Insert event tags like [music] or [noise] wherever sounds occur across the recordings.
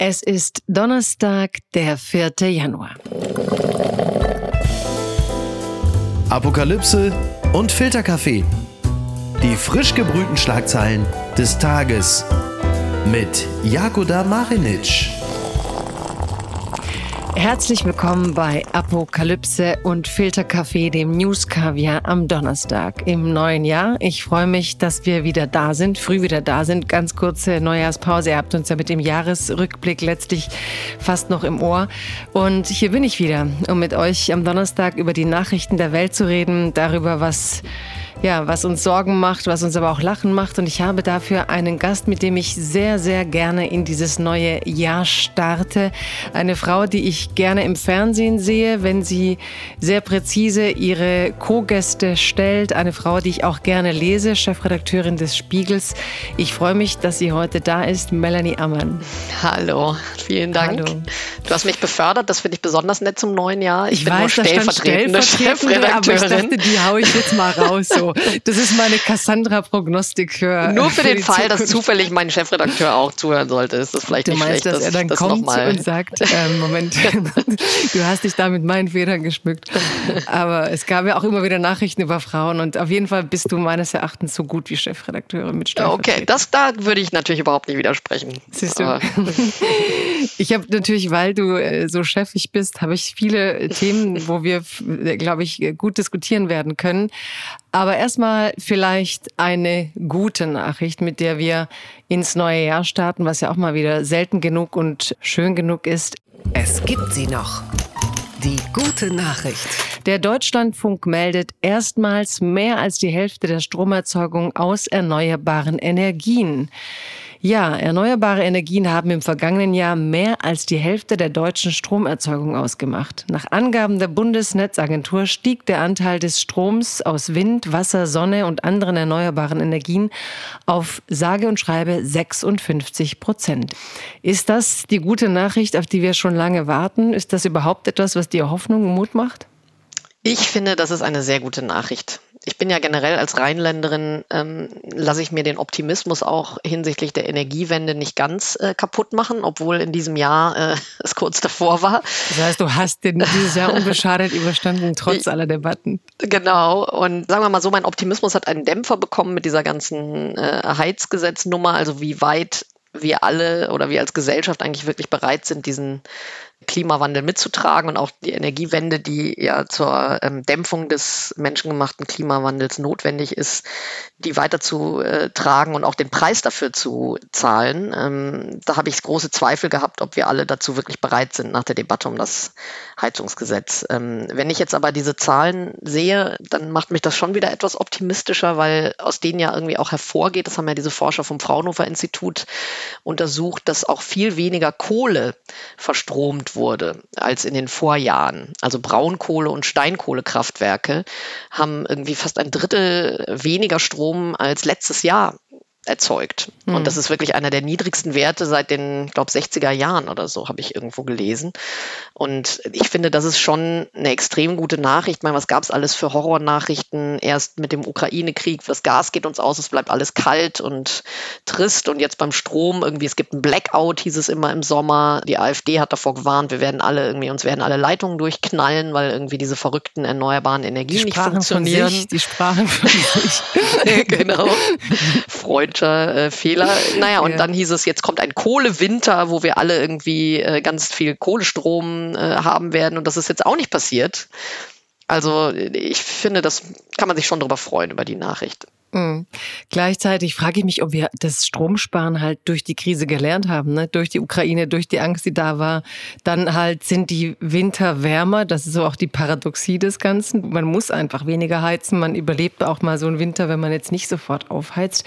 Es ist Donnerstag, der 4. Januar. Apokalypse und Filterkaffee. Die frisch gebrühten Schlagzeilen des Tages mit Jakoda Marinic. Herzlich willkommen bei Apokalypse und Filterkaffee, dem News Kaviar am Donnerstag im neuen Jahr. Ich freue mich, dass wir wieder da sind, früh wieder da sind. Ganz kurze Neujahrspause. Ihr habt uns ja mit dem Jahresrückblick letztlich fast noch im Ohr. Und hier bin ich wieder, um mit euch am Donnerstag über die Nachrichten der Welt zu reden, darüber, was ja, was uns Sorgen macht, was uns aber auch lachen macht. Und ich habe dafür einen Gast, mit dem ich sehr, sehr gerne in dieses neue Jahr starte. Eine Frau, die ich gerne im Fernsehen sehe, wenn sie sehr präzise ihre Co-Gäste stellt. Eine Frau, die ich auch gerne lese, Chefredakteurin des Spiegels. Ich freue mich, dass sie heute da ist, Melanie Ammann. Hallo, vielen Dank. Hallo. Du hast mich befördert, das finde ich besonders nett zum neuen Jahr. Ich, ich bin weiß, nur stellvertretende, stellvertretende aber ich dachte, die haue ich jetzt mal raus. So. Das ist meine Cassandra-Prognostik für. Nur für, für den Fall, Zukunft. dass zufällig mein Chefredakteur auch zuhören sollte, ist das vielleicht du nicht meinst, schlecht. dass das, er dann kommt und sagt, äh, Moment, [laughs] du hast dich da mit meinen Federn geschmückt. Aber es gab ja auch immer wieder Nachrichten über Frauen und auf jeden Fall bist du meines Erachtens so gut wie Chefredakteurin mit Okay, das da würde ich natürlich überhaupt nicht widersprechen. Siehst du? [laughs] ich habe natürlich, weil du äh, so chefig bist, habe ich viele Themen, wo wir, glaube ich, gut diskutieren werden können. Aber erstmal vielleicht eine gute Nachricht, mit der wir ins neue Jahr starten, was ja auch mal wieder selten genug und schön genug ist. Es gibt sie noch. Die gute Nachricht. Der Deutschlandfunk meldet erstmals mehr als die Hälfte der Stromerzeugung aus erneuerbaren Energien. Ja, erneuerbare Energien haben im vergangenen Jahr mehr als die Hälfte der deutschen Stromerzeugung ausgemacht. Nach Angaben der Bundesnetzagentur stieg der Anteil des Stroms aus Wind, Wasser, Sonne und anderen erneuerbaren Energien auf sage und schreibe 56 Prozent. Ist das die gute Nachricht, auf die wir schon lange warten? Ist das überhaupt etwas, was dir Hoffnung und Mut macht? Ich finde, das ist eine sehr gute Nachricht ich bin ja generell als Rheinländerin, ähm, lasse ich mir den Optimismus auch hinsichtlich der Energiewende nicht ganz äh, kaputt machen, obwohl in diesem Jahr äh, [laughs] es kurz davor war. Das heißt, du hast den dieses Jahr unbeschadet überstanden, trotz aller Debatten. Genau. Und sagen wir mal so, mein Optimismus hat einen Dämpfer bekommen mit dieser ganzen äh, Heizgesetznummer, also wie weit wir alle oder wir als Gesellschaft eigentlich wirklich bereit sind, diesen Klimawandel mitzutragen und auch die Energiewende, die ja zur ähm, Dämpfung des menschengemachten Klimawandels notwendig ist, die weiterzutragen und auch den Preis dafür zu zahlen. Ähm, da habe ich große Zweifel gehabt, ob wir alle dazu wirklich bereit sind nach der Debatte um das Heizungsgesetz. Ähm, wenn ich jetzt aber diese Zahlen sehe, dann macht mich das schon wieder etwas optimistischer, weil aus denen ja irgendwie auch hervorgeht, das haben ja diese Forscher vom Fraunhofer Institut untersucht, dass auch viel weniger Kohle verstromt wurde als in den Vorjahren. Also Braunkohle- und Steinkohlekraftwerke haben irgendwie fast ein Drittel weniger Strom als letztes Jahr erzeugt. Mhm. Und das ist wirklich einer der niedrigsten Werte seit den, ich glaube, 60er Jahren oder so, habe ich irgendwo gelesen. Und ich finde, das ist schon eine extrem gute Nachricht. Ich meine, was gab es alles für Horrornachrichten? Erst mit dem Ukraine-Krieg, das Gas geht uns aus, es bleibt alles kalt und trist. Und jetzt beim Strom, irgendwie, es gibt ein Blackout, hieß es immer im Sommer. Die AfD hat davor gewarnt, wir werden alle irgendwie, uns werden alle Leitungen durchknallen, weil irgendwie diese verrückten erneuerbaren Energien nicht funktionieren. Sich, die sprachen von [laughs] sich. genau. Freund technischer äh, Fehler. [laughs] Naja, und ja. dann hieß es, jetzt kommt ein Kohlewinter, wo wir alle irgendwie äh, ganz viel Kohlestrom äh, haben werden. Und das ist jetzt auch nicht passiert. Also ich finde, das kann man sich schon darüber freuen, über die Nachricht. Mhm. Gleichzeitig frage ich mich, ob wir das Stromsparen halt durch die Krise gelernt haben, ne? durch die Ukraine, durch die Angst, die da war. Dann halt sind die Winter wärmer, das ist so auch die Paradoxie des Ganzen. Man muss einfach weniger heizen, man überlebt auch mal so einen Winter, wenn man jetzt nicht sofort aufheizt.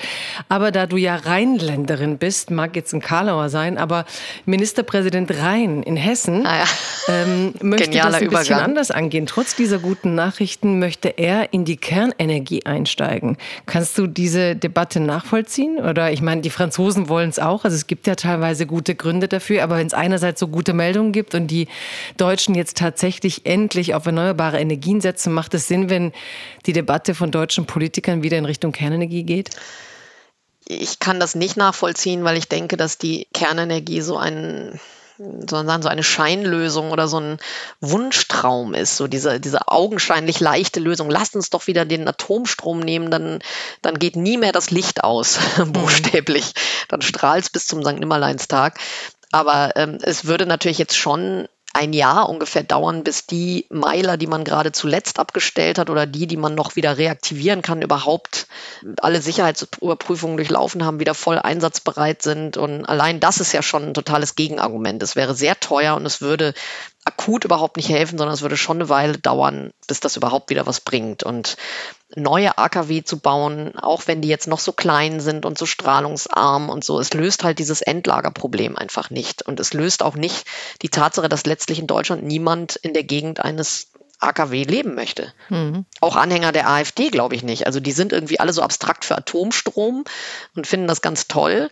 Aber da du ja Rheinländerin bist, mag jetzt ein Karlauer sein, aber Ministerpräsident Rhein in Hessen ah ja. ähm, [laughs] möchte Genialer das ein bisschen anders angehen. Trotz dieser guten Nachrichten möchte er in die Kernenergie einsteigen. Kannst du diese Debatte nachvollziehen? Oder ich meine, die Franzosen wollen es auch. Also es gibt ja teilweise gute Gründe dafür. Aber wenn es einerseits so gute Meldungen gibt und die Deutschen jetzt tatsächlich endlich auf erneuerbare Energien setzen, macht es Sinn, wenn die Debatte von deutschen Politikern wieder in Richtung Kernenergie geht? Ich kann das nicht nachvollziehen, weil ich denke, dass die Kernenergie so ein sondern so eine Scheinlösung oder so ein Wunschtraum ist, so diese, diese augenscheinlich leichte Lösung. Lasst uns doch wieder den Atomstrom nehmen, dann, dann geht nie mehr das Licht aus, [laughs] mhm. buchstäblich. Dann strahlt es bis zum St. Nimmerleinstag. Aber ähm, es würde natürlich jetzt schon ein Jahr ungefähr dauern, bis die Meiler, die man gerade zuletzt abgestellt hat oder die, die man noch wieder reaktivieren kann, überhaupt alle Sicherheitsüberprüfungen durchlaufen haben, wieder voll einsatzbereit sind. Und allein das ist ja schon ein totales Gegenargument. Es wäre sehr teuer und es würde akut überhaupt nicht helfen, sondern es würde schon eine Weile dauern, bis das überhaupt wieder was bringt. Und neue AKW zu bauen, auch wenn die jetzt noch so klein sind und so strahlungsarm und so, es löst halt dieses Endlagerproblem einfach nicht. Und es löst auch nicht die Tatsache, dass letztlich in Deutschland niemand in der Gegend eines AKW leben möchte. Mhm. Auch Anhänger der AfD glaube ich nicht. Also die sind irgendwie alle so abstrakt für Atomstrom und finden das ganz toll.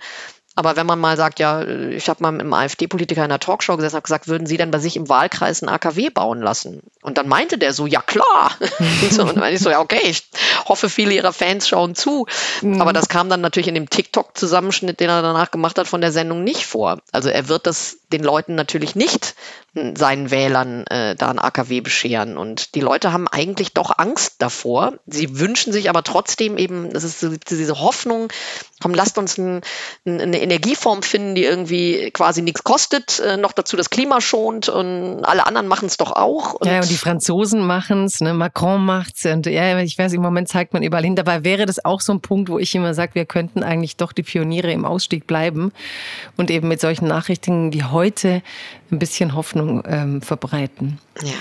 Aber wenn man mal sagt, ja, ich habe mal mit einem AfD-Politiker in einer Talkshow gesessen und gesagt, würden Sie denn bei sich im Wahlkreis ein AKW bauen lassen? Und dann meinte der so, ja klar. [laughs] und dann meinte ich so, ja okay, ich hoffe, viele Ihrer Fans schauen zu. Mhm. Aber das kam dann natürlich in dem TikTok-Zusammenschnitt, den er danach gemacht hat, von der Sendung nicht vor. Also er wird das den Leuten natürlich nicht seinen Wählern äh, da ein AKW bescheren. Und die Leute haben eigentlich doch Angst davor. Sie wünschen sich aber trotzdem eben, das ist so diese Hoffnung, komm, lasst uns ein, ein, eine Energieform finden, die irgendwie quasi nichts kostet, äh, noch dazu das Klima schont und alle anderen machen es doch auch. Und ja, und die Franzosen machen es, ne? Macron macht's und ja, ich weiß, im Moment zeigt man überall hin. Dabei wäre das auch so ein Punkt, wo ich immer sage, wir könnten eigentlich doch die Pioniere im Ausstieg bleiben und eben mit solchen Nachrichten wie heute ein bisschen Hoffnung ähm, verbreiten. Ja.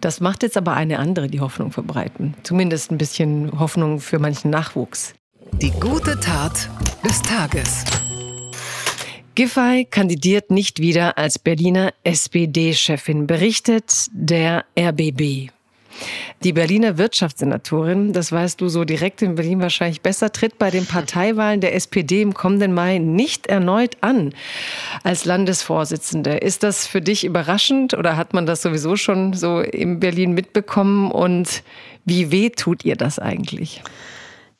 Das macht jetzt aber eine andere, die Hoffnung verbreiten. Zumindest ein bisschen Hoffnung für manchen Nachwuchs. Die gute Tat des Tages. Giffey kandidiert nicht wieder als Berliner SPD-Chefin, berichtet der RBB. Die Berliner Wirtschaftssenatorin, das weißt du so direkt in Berlin wahrscheinlich besser, tritt bei den Parteiwahlen der SPD im kommenden Mai nicht erneut an als Landesvorsitzende. Ist das für dich überraschend oder hat man das sowieso schon so in Berlin mitbekommen und wie weh tut ihr das eigentlich?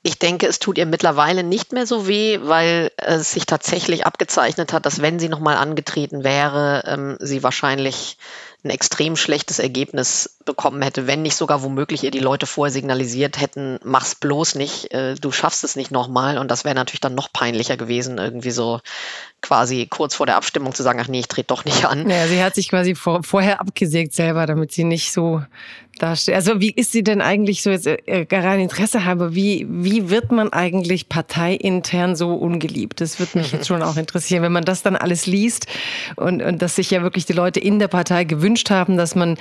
Ich denke, es tut ihr mittlerweile nicht mehr so weh, weil es sich tatsächlich abgezeichnet hat, dass wenn sie nochmal angetreten wäre, ähm, sie wahrscheinlich ein extrem schlechtes Ergebnis bekommen hätte, wenn nicht sogar womöglich ihr die Leute vorher signalisiert hätten, mach's bloß nicht, äh, du schaffst es nicht nochmal. Und das wäre natürlich dann noch peinlicher gewesen, irgendwie so quasi kurz vor der Abstimmung zu sagen, ach nee, ich trete doch nicht an. Ja, sie hat sich quasi vor, vorher abgesägt selber, damit sie nicht so dasteht. Also wie ist sie denn eigentlich so jetzt äh, gerade Interesse habe, wie, wie wird man eigentlich parteiintern so ungeliebt? Das würde mich jetzt schon auch interessieren, wenn man das dann alles liest und, und dass sich ja wirklich die Leute in der Partei gewünscht haben, dass man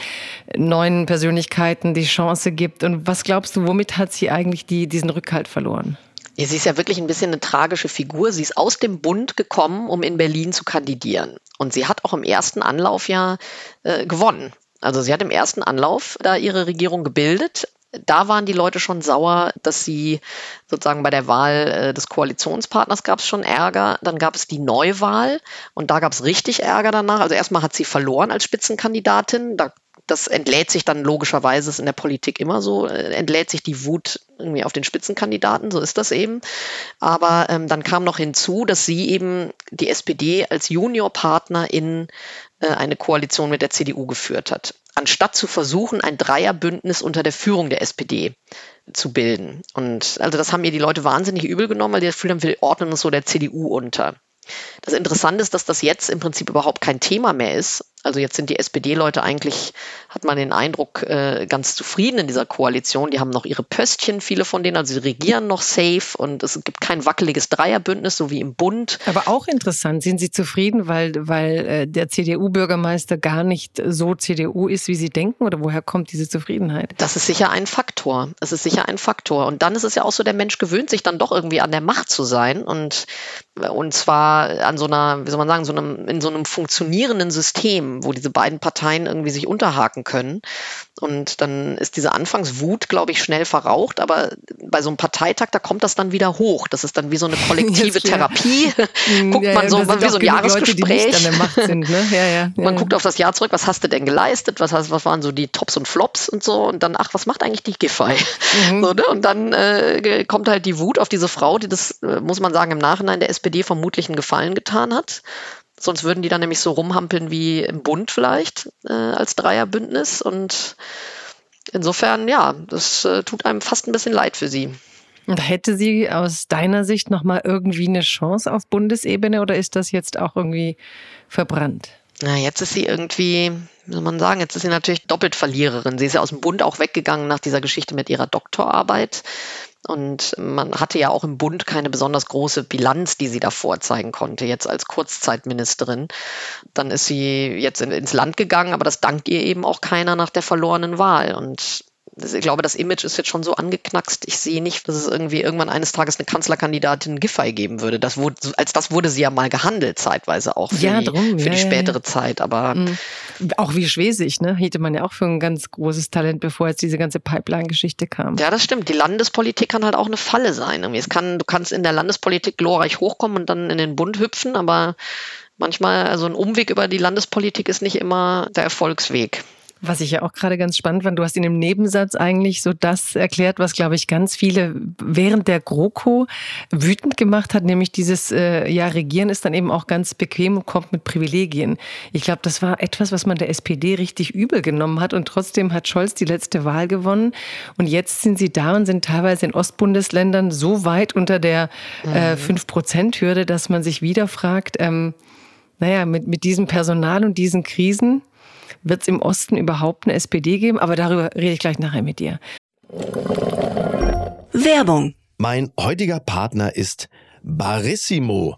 neuen Persönlichkeiten die Chance gibt. Und was glaubst du, womit hat sie eigentlich die, diesen Rückhalt verloren? Ja, sie ist ja wirklich ein bisschen eine tragische Figur. Sie ist aus dem Bund gekommen, um in Berlin zu kandidieren. Und sie hat auch im ersten Anlauf ja äh, gewonnen. Also sie hat im ersten Anlauf da ihre Regierung gebildet. Da waren die Leute schon sauer, dass sie sozusagen bei der Wahl äh, des Koalitionspartners gab es schon Ärger. Dann gab es die Neuwahl und da gab es richtig Ärger danach. Also erstmal hat sie verloren als Spitzenkandidatin. Da das entlädt sich dann logischerweise, ist in der Politik immer so, äh, entlädt sich die Wut irgendwie auf den Spitzenkandidaten, so ist das eben. Aber ähm, dann kam noch hinzu, dass sie eben die SPD als Juniorpartner in äh, eine Koalition mit der CDU geführt hat, anstatt zu versuchen, ein Dreierbündnis unter der Führung der SPD zu bilden. Und also das haben ihr die Leute wahnsinnig übel genommen, weil die das Gefühl haben, wir ordnen uns so der CDU unter. Das Interessante ist, dass das jetzt im Prinzip überhaupt kein Thema mehr ist, also jetzt sind die SPD-Leute eigentlich, hat man den Eindruck, äh, ganz zufrieden in dieser Koalition. Die haben noch ihre Pöstchen, viele von denen, also sie regieren noch safe und es gibt kein wackeliges Dreierbündnis, so wie im Bund. Aber auch interessant, sind Sie zufrieden, weil, weil äh, der CDU-Bürgermeister gar nicht so CDU ist, wie Sie denken? Oder woher kommt diese Zufriedenheit? Das ist sicher ein Faktor. Das ist sicher ein Faktor. Und dann ist es ja auch so, der Mensch gewöhnt sich dann doch irgendwie an der Macht zu sein und, und zwar an so einer, wie soll man sagen, so einem, in so einem funktionierenden System ähm, wo diese beiden Parteien irgendwie sich unterhaken können. Und dann ist diese Anfangswut, glaube ich, schnell verraucht, aber bei so einem Parteitag, da kommt das dann wieder hoch. Das ist dann wie so eine kollektive [laughs] Therapie. [laughs] Guckt Ja, man so, wie so ein Leute, Jahresgespräch. Macht sind, ne? Ja, ja. [laughs] Man guckt auf das Jahr zurück, was hast du denn geleistet, was, hast, was waren so die Tops und Flops und so und dann, ach, was macht eigentlich die Giffey? Mhm. So, ne? Und dann äh, kommt halt die Wut auf diese Frau, die das, äh, muss man sagen, im Nachhinein der SPD vermutlich einen Gefallen getan hat. Sonst würden die dann nämlich so rumhampeln wie im Bund vielleicht äh, als Dreierbündnis und insofern, ja, das äh, tut einem fast ein bisschen leid für sie. Und hätte sie aus deiner Sicht nochmal irgendwie eine Chance auf Bundesebene oder ist das jetzt auch irgendwie verbrannt? Na, jetzt ist sie irgendwie, wie soll man sagen, jetzt ist sie natürlich doppelt Verliererin. Sie ist ja aus dem Bund auch weggegangen nach dieser Geschichte mit ihrer Doktorarbeit. Und man hatte ja auch im Bund keine besonders große Bilanz, die sie da vorzeigen konnte, jetzt als Kurzzeitministerin. Dann ist sie jetzt in, ins Land gegangen, aber das dankt ihr eben auch keiner nach der verlorenen Wahl. Und ich glaube, das Image ist jetzt schon so angeknackst. Ich sehe nicht, dass es irgendwie irgendwann eines Tages eine Kanzlerkandidatin Giffey geben würde. Das wurde, als das wurde sie ja mal gehandelt, zeitweise auch für Ja, die, drum, für ja, die spätere ja. Zeit. Aber Mhm. Auch wie Schwesig, ne? Hielt man ja auch für ein ganz großes Talent, bevor jetzt diese ganze Pipeline-Geschichte kam. Ja, das stimmt. Die Landespolitik kann halt auch eine Falle sein. Es kann, du kannst in der Landespolitik glorreich hochkommen und dann in den Bund hüpfen, aber manchmal, also ein Umweg über die Landespolitik ist nicht immer der Erfolgsweg. Was ich ja auch gerade ganz spannend fand, du hast in dem Nebensatz eigentlich so das erklärt, was, glaube ich, ganz viele während der GroKo wütend gemacht hat, nämlich dieses, äh, ja, Regieren ist dann eben auch ganz bequem und kommt mit Privilegien. Ich glaube, das war etwas, was man der SPD richtig übel genommen hat und trotzdem hat Scholz die letzte Wahl gewonnen und jetzt sind sie da und sind teilweise in Ostbundesländern so weit unter der äh, 5-Prozent-Hürde, dass man sich wieder fragt, ähm, naja, mit, mit diesem Personal und diesen Krisen, wird es im Osten überhaupt eine SPD geben? Aber darüber rede ich gleich nachher mit dir. Werbung. Mein heutiger Partner ist Barissimo,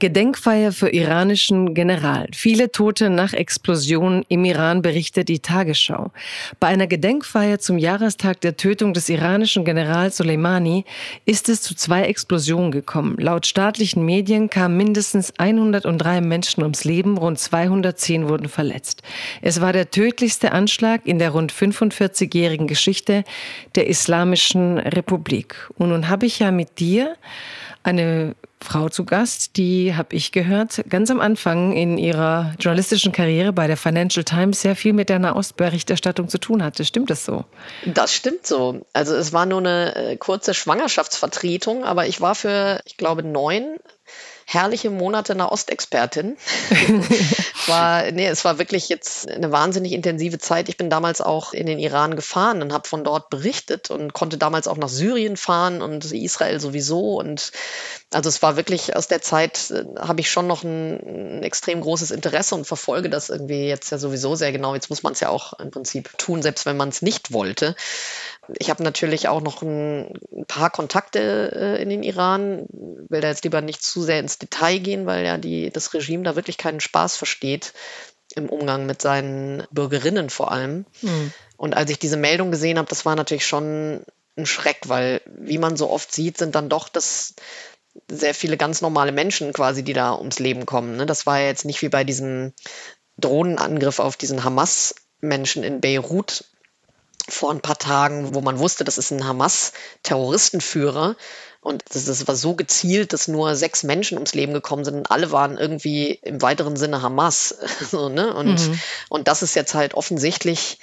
Gedenkfeier für iranischen General. Viele Tote nach Explosion im Iran berichtet die Tagesschau. Bei einer Gedenkfeier zum Jahrestag der Tötung des iranischen Generals Soleimani ist es zu zwei Explosionen gekommen. Laut staatlichen Medien kamen mindestens 103 Menschen ums Leben, rund 210 wurden verletzt. Es war der tödlichste Anschlag in der rund 45-jährigen Geschichte der Islamischen Republik. Und nun habe ich ja mit dir eine Frau zu Gast, die, habe ich gehört, ganz am Anfang in ihrer journalistischen Karriere bei der Financial Times sehr viel mit der Nahostberichterstattung zu tun hatte. Stimmt das so? Das stimmt so. Also es war nur eine äh, kurze Schwangerschaftsvertretung, aber ich war für, ich glaube, neun herrliche Monate Nahostexpertin. [laughs] war, nee, es war wirklich jetzt eine wahnsinnig intensive Zeit. Ich bin damals auch in den Iran gefahren und habe von dort berichtet und konnte damals auch nach Syrien fahren und Israel sowieso. Und Also es war wirklich aus der Zeit, äh, habe ich schon noch ein, ein, extrem großes Interesse und verfolge das irgendwie jetzt ja sowieso sehr genau. Jetzt muss man es ja auch im Prinzip tun, selbst wenn man es nicht wollte. Ich habe natürlich auch noch ein, ein paar Kontakte äh, in den Iran, will da jetzt lieber nicht zu sehr ins Detail gehen, weil ja die, das Regime da wirklich keinen Spaß versteht im Umgang mit seinen Bürgerinnen vor allem. Mhm. Und als ich diese Meldung gesehen habe, das war natürlich schon ein Schreck, weil wie man so oft sieht, sind dann doch das sehr viele ganz normale Menschen quasi, die da ums Leben kommen. Ne? Das war ja jetzt nicht wie bei diesem Drohnenangriff auf diesen Hamas-Menschen in Beirut vor ein paar Tagen, wo man wusste, das ist ein Hamas-Terroristenführer. Und das, das, war so gezielt, dass nur sechs Menschen ums Leben gekommen sind und alle waren irgendwie im weiteren Sinne Hamas. [laughs] so, ne? und, mhm. und das ist jetzt halt offensichtlich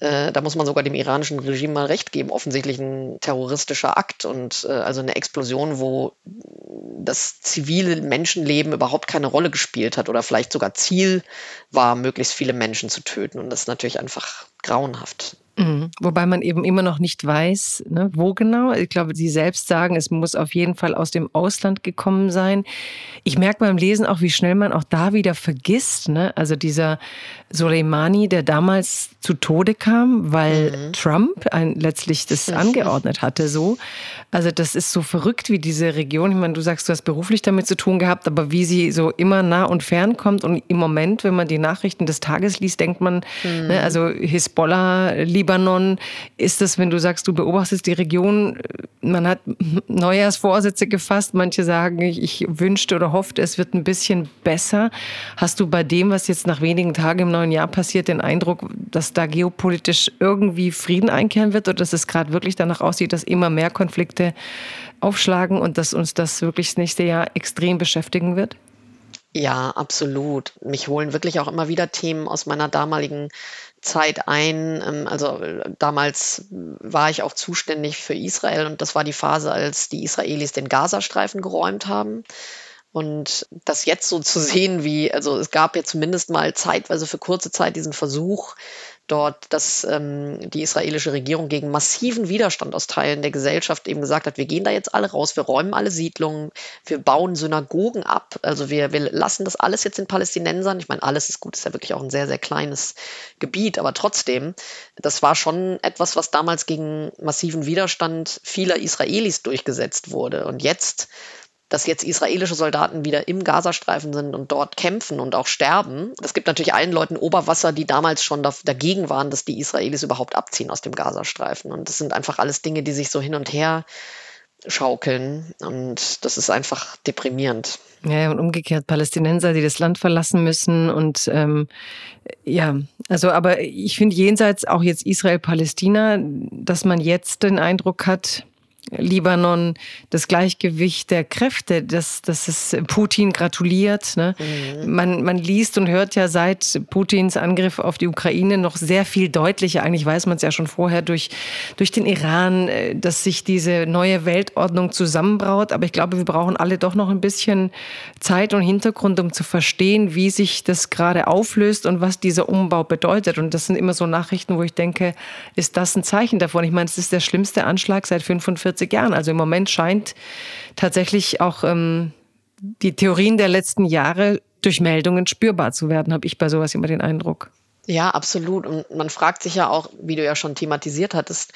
äh, da muss man sogar dem iranischen Regime mal recht geben, offensichtlich ein terroristischer Akt und äh, also eine Explosion, wo das zivile Menschenleben überhaupt keine Rolle gespielt hat oder vielleicht sogar Ziel war, möglichst viele Menschen zu töten. Und das ist natürlich einfach grauenhaft. Mhm. Wobei man eben immer noch nicht weiß, ne, wo genau. Ich glaube, Sie selbst sagen, es muss auf jeden Fall aus dem Ausland gekommen sein. Ich merke beim Lesen auch, wie schnell man auch da wieder vergisst. Ne? Also dieser Soleimani, der damals zu Tode kam, weil mhm. Trump ein, letztlich das [laughs] angeordnet hatte, so. Also das ist so verrückt, wie diese Region. Ich meine, du sagst, du hast beruflich damit zu tun gehabt, aber wie sie so immer nah und fern kommt. Und im Moment, wenn man die Nachrichten des Tages liest, denkt man, ne, mhm. ne, also Hisbollah, Libanon, ist das, wenn du sagst, du beobachtest die Region, man hat Neujahrsvorsätze gefasst. Manche sagen, ich, ich wünschte oder hoffte, es wird ein bisschen besser. Hast du bei dem, was jetzt nach wenigen Tagen im neuen Jahr passiert, den Eindruck, dass da geopolitisch irgendwie Frieden einkehren wird oder dass es gerade wirklich danach aussieht, dass immer mehr Konflikte aufschlagen und dass uns das wirklich das nächste Jahr extrem beschäftigen wird? Ja, absolut. Mich holen wirklich auch immer wieder Themen aus meiner damaligen Zeit ein. Ähm, also damals war ich auch zuständig für Israel und das war die Phase, als die Israelis den Gazastreifen geräumt haben. Und das jetzt so zu sehen, wie, also es gab ja zumindest mal zeitweise für kurze Zeit diesen Versuch, dort, dass ähm, die israelische Regierung gegen massiven Widerstand aus Teilen der Gesellschaft eben gesagt hat, wir gehen da jetzt alle raus, wir räumen alle Siedlungen, wir bauen Synagogen ab, also wir, wir lassen das alles jetzt in Palästinensern. Ich meine, alles ist gut, ist ja wirklich auch ein sehr, sehr kleines Gebiet, aber trotzdem, das war schon etwas, was damals gegen massiven Widerstand vieler Israelis durchgesetzt wurde. Und jetzt dass jetzt israelische Soldaten wieder im Gazastreifen sind und dort kämpfen und auch sterben. Das gibt natürlich allen Leuten Oberwasser, die damals schon dagegen waren, dass die Israelis überhaupt abziehen aus dem Gazastreifen. Und das sind einfach alles Dinge, die sich so hin und her schaukeln. Und das ist einfach deprimierend. Ja, und umgekehrt Palästinenser, die das Land verlassen müssen. Und ähm, ja, also aber ich finde jenseits auch jetzt Israel-Palästina, dass man jetzt den Eindruck hat, Libanon, das Gleichgewicht der Kräfte, dass, dass es Putin gratuliert. Ne? Mhm. Man, man liest und hört ja seit Putins Angriff auf die Ukraine noch sehr viel deutlicher, eigentlich weiß man es ja schon vorher durch, durch den Iran, äh, dass sich diese neue Weltordnung zusammenbraut. Aber ich glaube, wir brauchen alle doch noch ein bisschen Zeit und Hintergrund, um zu verstehen, wie sich das gerade auflöst und was dieser Umbau bedeutet. Und das sind immer so Nachrichten, wo ich denke, ist das ein Zeichen davon? Ich meine, es ist der schlimmste Anschlag seit 45 40 Jahren. Also im Moment scheint tatsächlich auch ähm, die Theorien der letzten Jahre durch Meldungen spürbar zu werden, habe ich bei sowas immer den Eindruck. Ja, absolut. Und man fragt sich ja auch, wie du ja schon thematisiert hattest,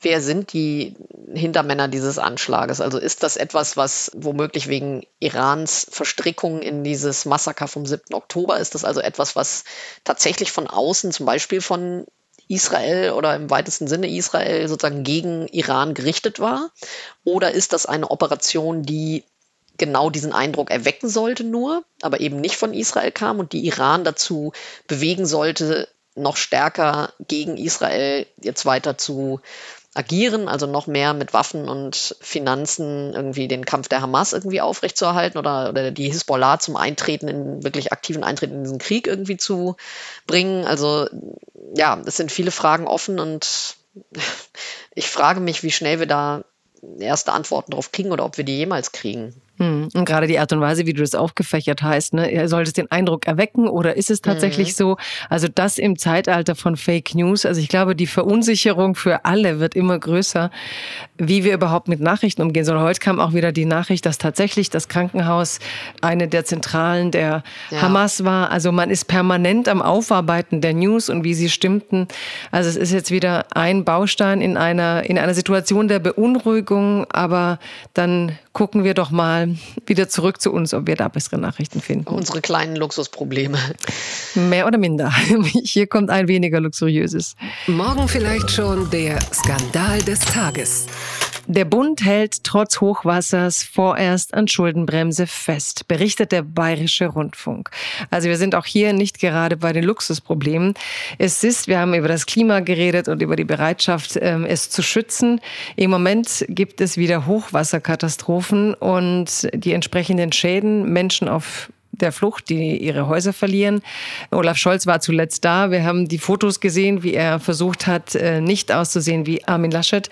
wer sind die Hintermänner dieses Anschlages? Also ist das etwas, was womöglich wegen Irans Verstrickung in dieses Massaker vom 7. Oktober, ist das also etwas, was tatsächlich von außen, zum Beispiel von Israel oder im weitesten Sinne Israel sozusagen gegen Iran gerichtet war? Oder ist das eine Operation, die genau diesen Eindruck erwecken sollte nur, aber eben nicht von Israel kam und die Iran dazu bewegen sollte, noch stärker gegen Israel jetzt weiter zu agieren, also noch mehr mit Waffen und Finanzen irgendwie den Kampf der Hamas irgendwie aufrechtzuerhalten oder, oder die Hisbollah zum Eintreten in wirklich aktiven Eintreten in diesen Krieg irgendwie zu bringen. Also ja, es sind viele Fragen offen und [laughs] ich frage mich, wie schnell wir da erste Antworten drauf kriegen oder ob wir die jemals kriegen. Hm. Und gerade die Art und Weise, wie du das aufgefächert hast, ne, soll es den Eindruck erwecken oder ist es tatsächlich mhm. so? Also das im Zeitalter von Fake News, also ich glaube, die Verunsicherung für alle wird immer größer, wie wir überhaupt mit Nachrichten umgehen sollen. Heute kam auch wieder die Nachricht, dass tatsächlich das Krankenhaus eine der Zentralen der ja. Hamas war. Also man ist permanent am Aufarbeiten der News und wie sie stimmten. Also es ist jetzt wieder ein Baustein in einer, in einer Situation der Beunruhigung, aber dann gucken wir doch mal, wieder zurück zu uns, ob wir da bessere Nachrichten finden. Unsere kleinen Luxusprobleme. Mehr oder minder. [laughs] Hier kommt ein weniger luxuriöses. Morgen vielleicht schon der Skandal des Tages. Der Bund hält trotz Hochwassers vorerst an Schuldenbremse fest, berichtet der Bayerische Rundfunk. Also wir sind auch hier nicht gerade bei den Luxusproblemen. Es ist, wir haben über das Klima geredet und über die Bereitschaft, ähm, es zu schützen. Im Moment gibt es wieder Hochwasserkatastrophen und die entsprechenden Schäden, Menschen auf der Flucht, die ihre Häuser verlieren. Olaf Scholz war zuletzt da. Wir haben die Fotos gesehen, wie er versucht hat, äh, nicht auszusehen wie Armin Laschet.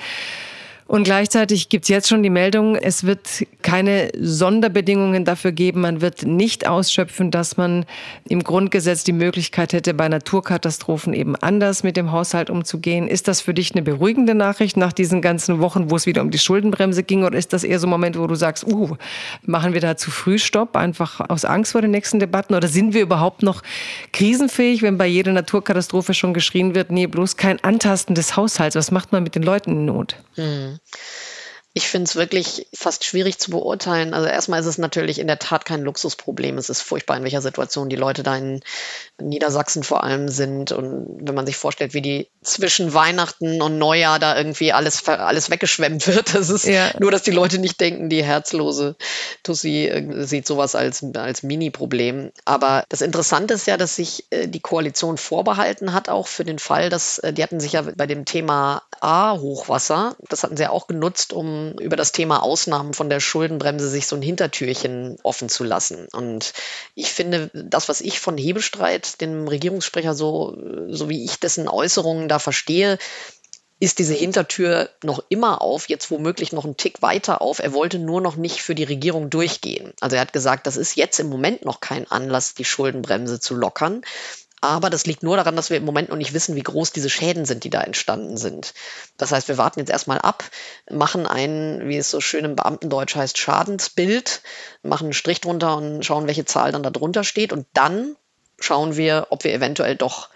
Und gleichzeitig gibt es jetzt schon die Meldung, es wird keine Sonderbedingungen dafür geben. Man wird nicht ausschöpfen, dass man im Grundgesetz die Möglichkeit hätte, bei Naturkatastrophen eben anders mit dem Haushalt umzugehen. Ist das für dich eine beruhigende Nachricht nach diesen ganzen Wochen, wo es wieder um die Schuldenbremse ging? Oder ist das eher so ein Moment, wo du sagst, uh, machen wir da zu früh Stopp, einfach aus Angst vor den nächsten Debatten? Oder sind wir überhaupt noch krisenfähig, wenn bei jeder Naturkatastrophe schon geschrien wird, nee, bloß kein Antasten des Haushalts? Was macht man mit den Leuten in Not? Hm. Ich finde es wirklich fast schwierig zu beurteilen. Also erstmal ist es natürlich in der Tat kein Luxusproblem. Es ist furchtbar, in welcher Situation die Leute da in Niedersachsen vor allem sind. Und wenn man sich vorstellt, wie die zwischen Weihnachten und Neujahr da irgendwie alles, alles weggeschwemmt wird, das ist ja. nur, dass die Leute nicht denken, die herzlose Tussi äh, sieht sowas als, als Mini-Problem. Aber das Interessante ist ja, dass sich äh, die Koalition vorbehalten hat, auch für den Fall, dass äh, die hatten sich ja bei dem Thema A-Hochwasser, das hatten sie ja auch genutzt, um über das Thema Ausnahmen von der Schuldenbremse sich so ein Hintertürchen offen zu lassen. Und ich finde, das, was ich von Dem Regierungssprecher, so, so wie ich dessen Äußerungen da verstehe, ist diese Hintertür noch immer auf, jetzt womöglich noch einen Tick weiter auf. Er wollte nur noch nicht für die Regierung durchgehen. Also er hat gesagt, das ist jetzt im Moment noch kein Anlass, die Schuldenbremse zu lockern. Aber das liegt nur daran, dass wir im Moment noch nicht wissen, wie groß diese Schäden sind, die da entstanden sind. Das heißt, wir warten jetzt erstmal ab, machen ein, wie es so schön im Beamtendeutsch heißt, Schadensbild, machen einen Strich drunter und schauen, welche Zahl dann da drunter steht. Und dann schauen wir, ob wir eventuell doch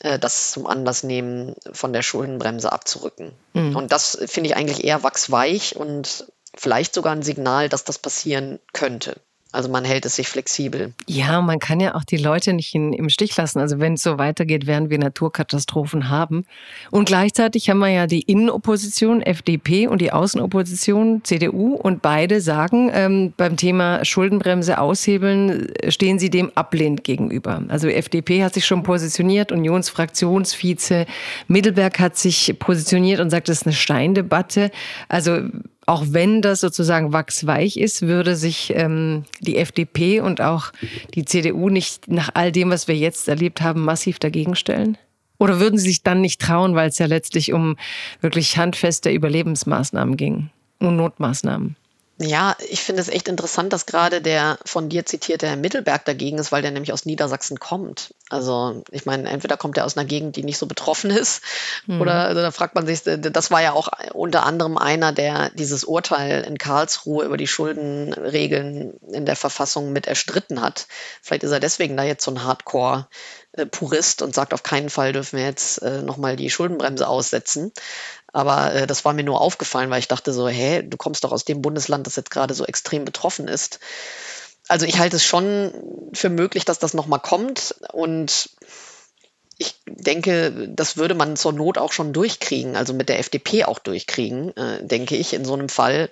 äh, das zum Anlass nehmen, von der Schuldenbremse abzurücken. Mhm. Und das finde ich eigentlich eher wachsweich und vielleicht sogar ein Signal, dass das passieren könnte. Also man hält es sich flexibel. Ja, man kann ja auch die Leute nicht in, im Stich lassen. Also wenn es so weitergeht, werden wir Naturkatastrophen haben. Und gleichzeitig haben wir ja die Innenopposition, FDP, und die Außenopposition, CDU. Und beide sagen, ähm, beim Thema Schuldenbremse aushebeln, stehen sie dem ablehnend gegenüber. Also FDP hat sich schon positioniert, Unionsfraktionsvize Mittelberg hat sich positioniert und sagt, das ist eine Steindebatte. Also auch wenn das sozusagen wachsweich ist, würde sich ähm, die FDP und auch die CDU nicht nach all dem, was wir jetzt erlebt haben, massiv dagegen stellen? Oder würden sie sich dann nicht trauen, weil es ja letztlich um wirklich handfeste Überlebensmaßnahmen ging und Notmaßnahmen? Ja, ich finde es echt interessant, dass gerade der von dir zitierte Herr Mittelberg dagegen ist, weil der nämlich aus Niedersachsen kommt. Also ich meine, entweder kommt er aus einer Gegend, die nicht so betroffen [laughs] ist, mhm. oder also da fragt man sich, das war ja auch unter anderem einer, der dieses Urteil in Karlsruhe über die Schuldenregeln in der Verfassung mit erstritten hat. Vielleicht ist er deswegen da jetzt so ein Hardcore. Purist und sagt, auf keinen Fall dürfen wir jetzt äh, nochmal die Schuldenbremse aussetzen. Aber äh, das war mir nur aufgefallen, weil ich dachte so, hä, du kommst doch aus dem Bundesland, das jetzt gerade so extrem betroffen ist. Also ich halte es schon für möglich, dass das nochmal kommt. Und ich denke, das würde man zur Not auch schon durchkriegen, also mit der FDP auch durchkriegen, äh, denke ich, in so einem Fall.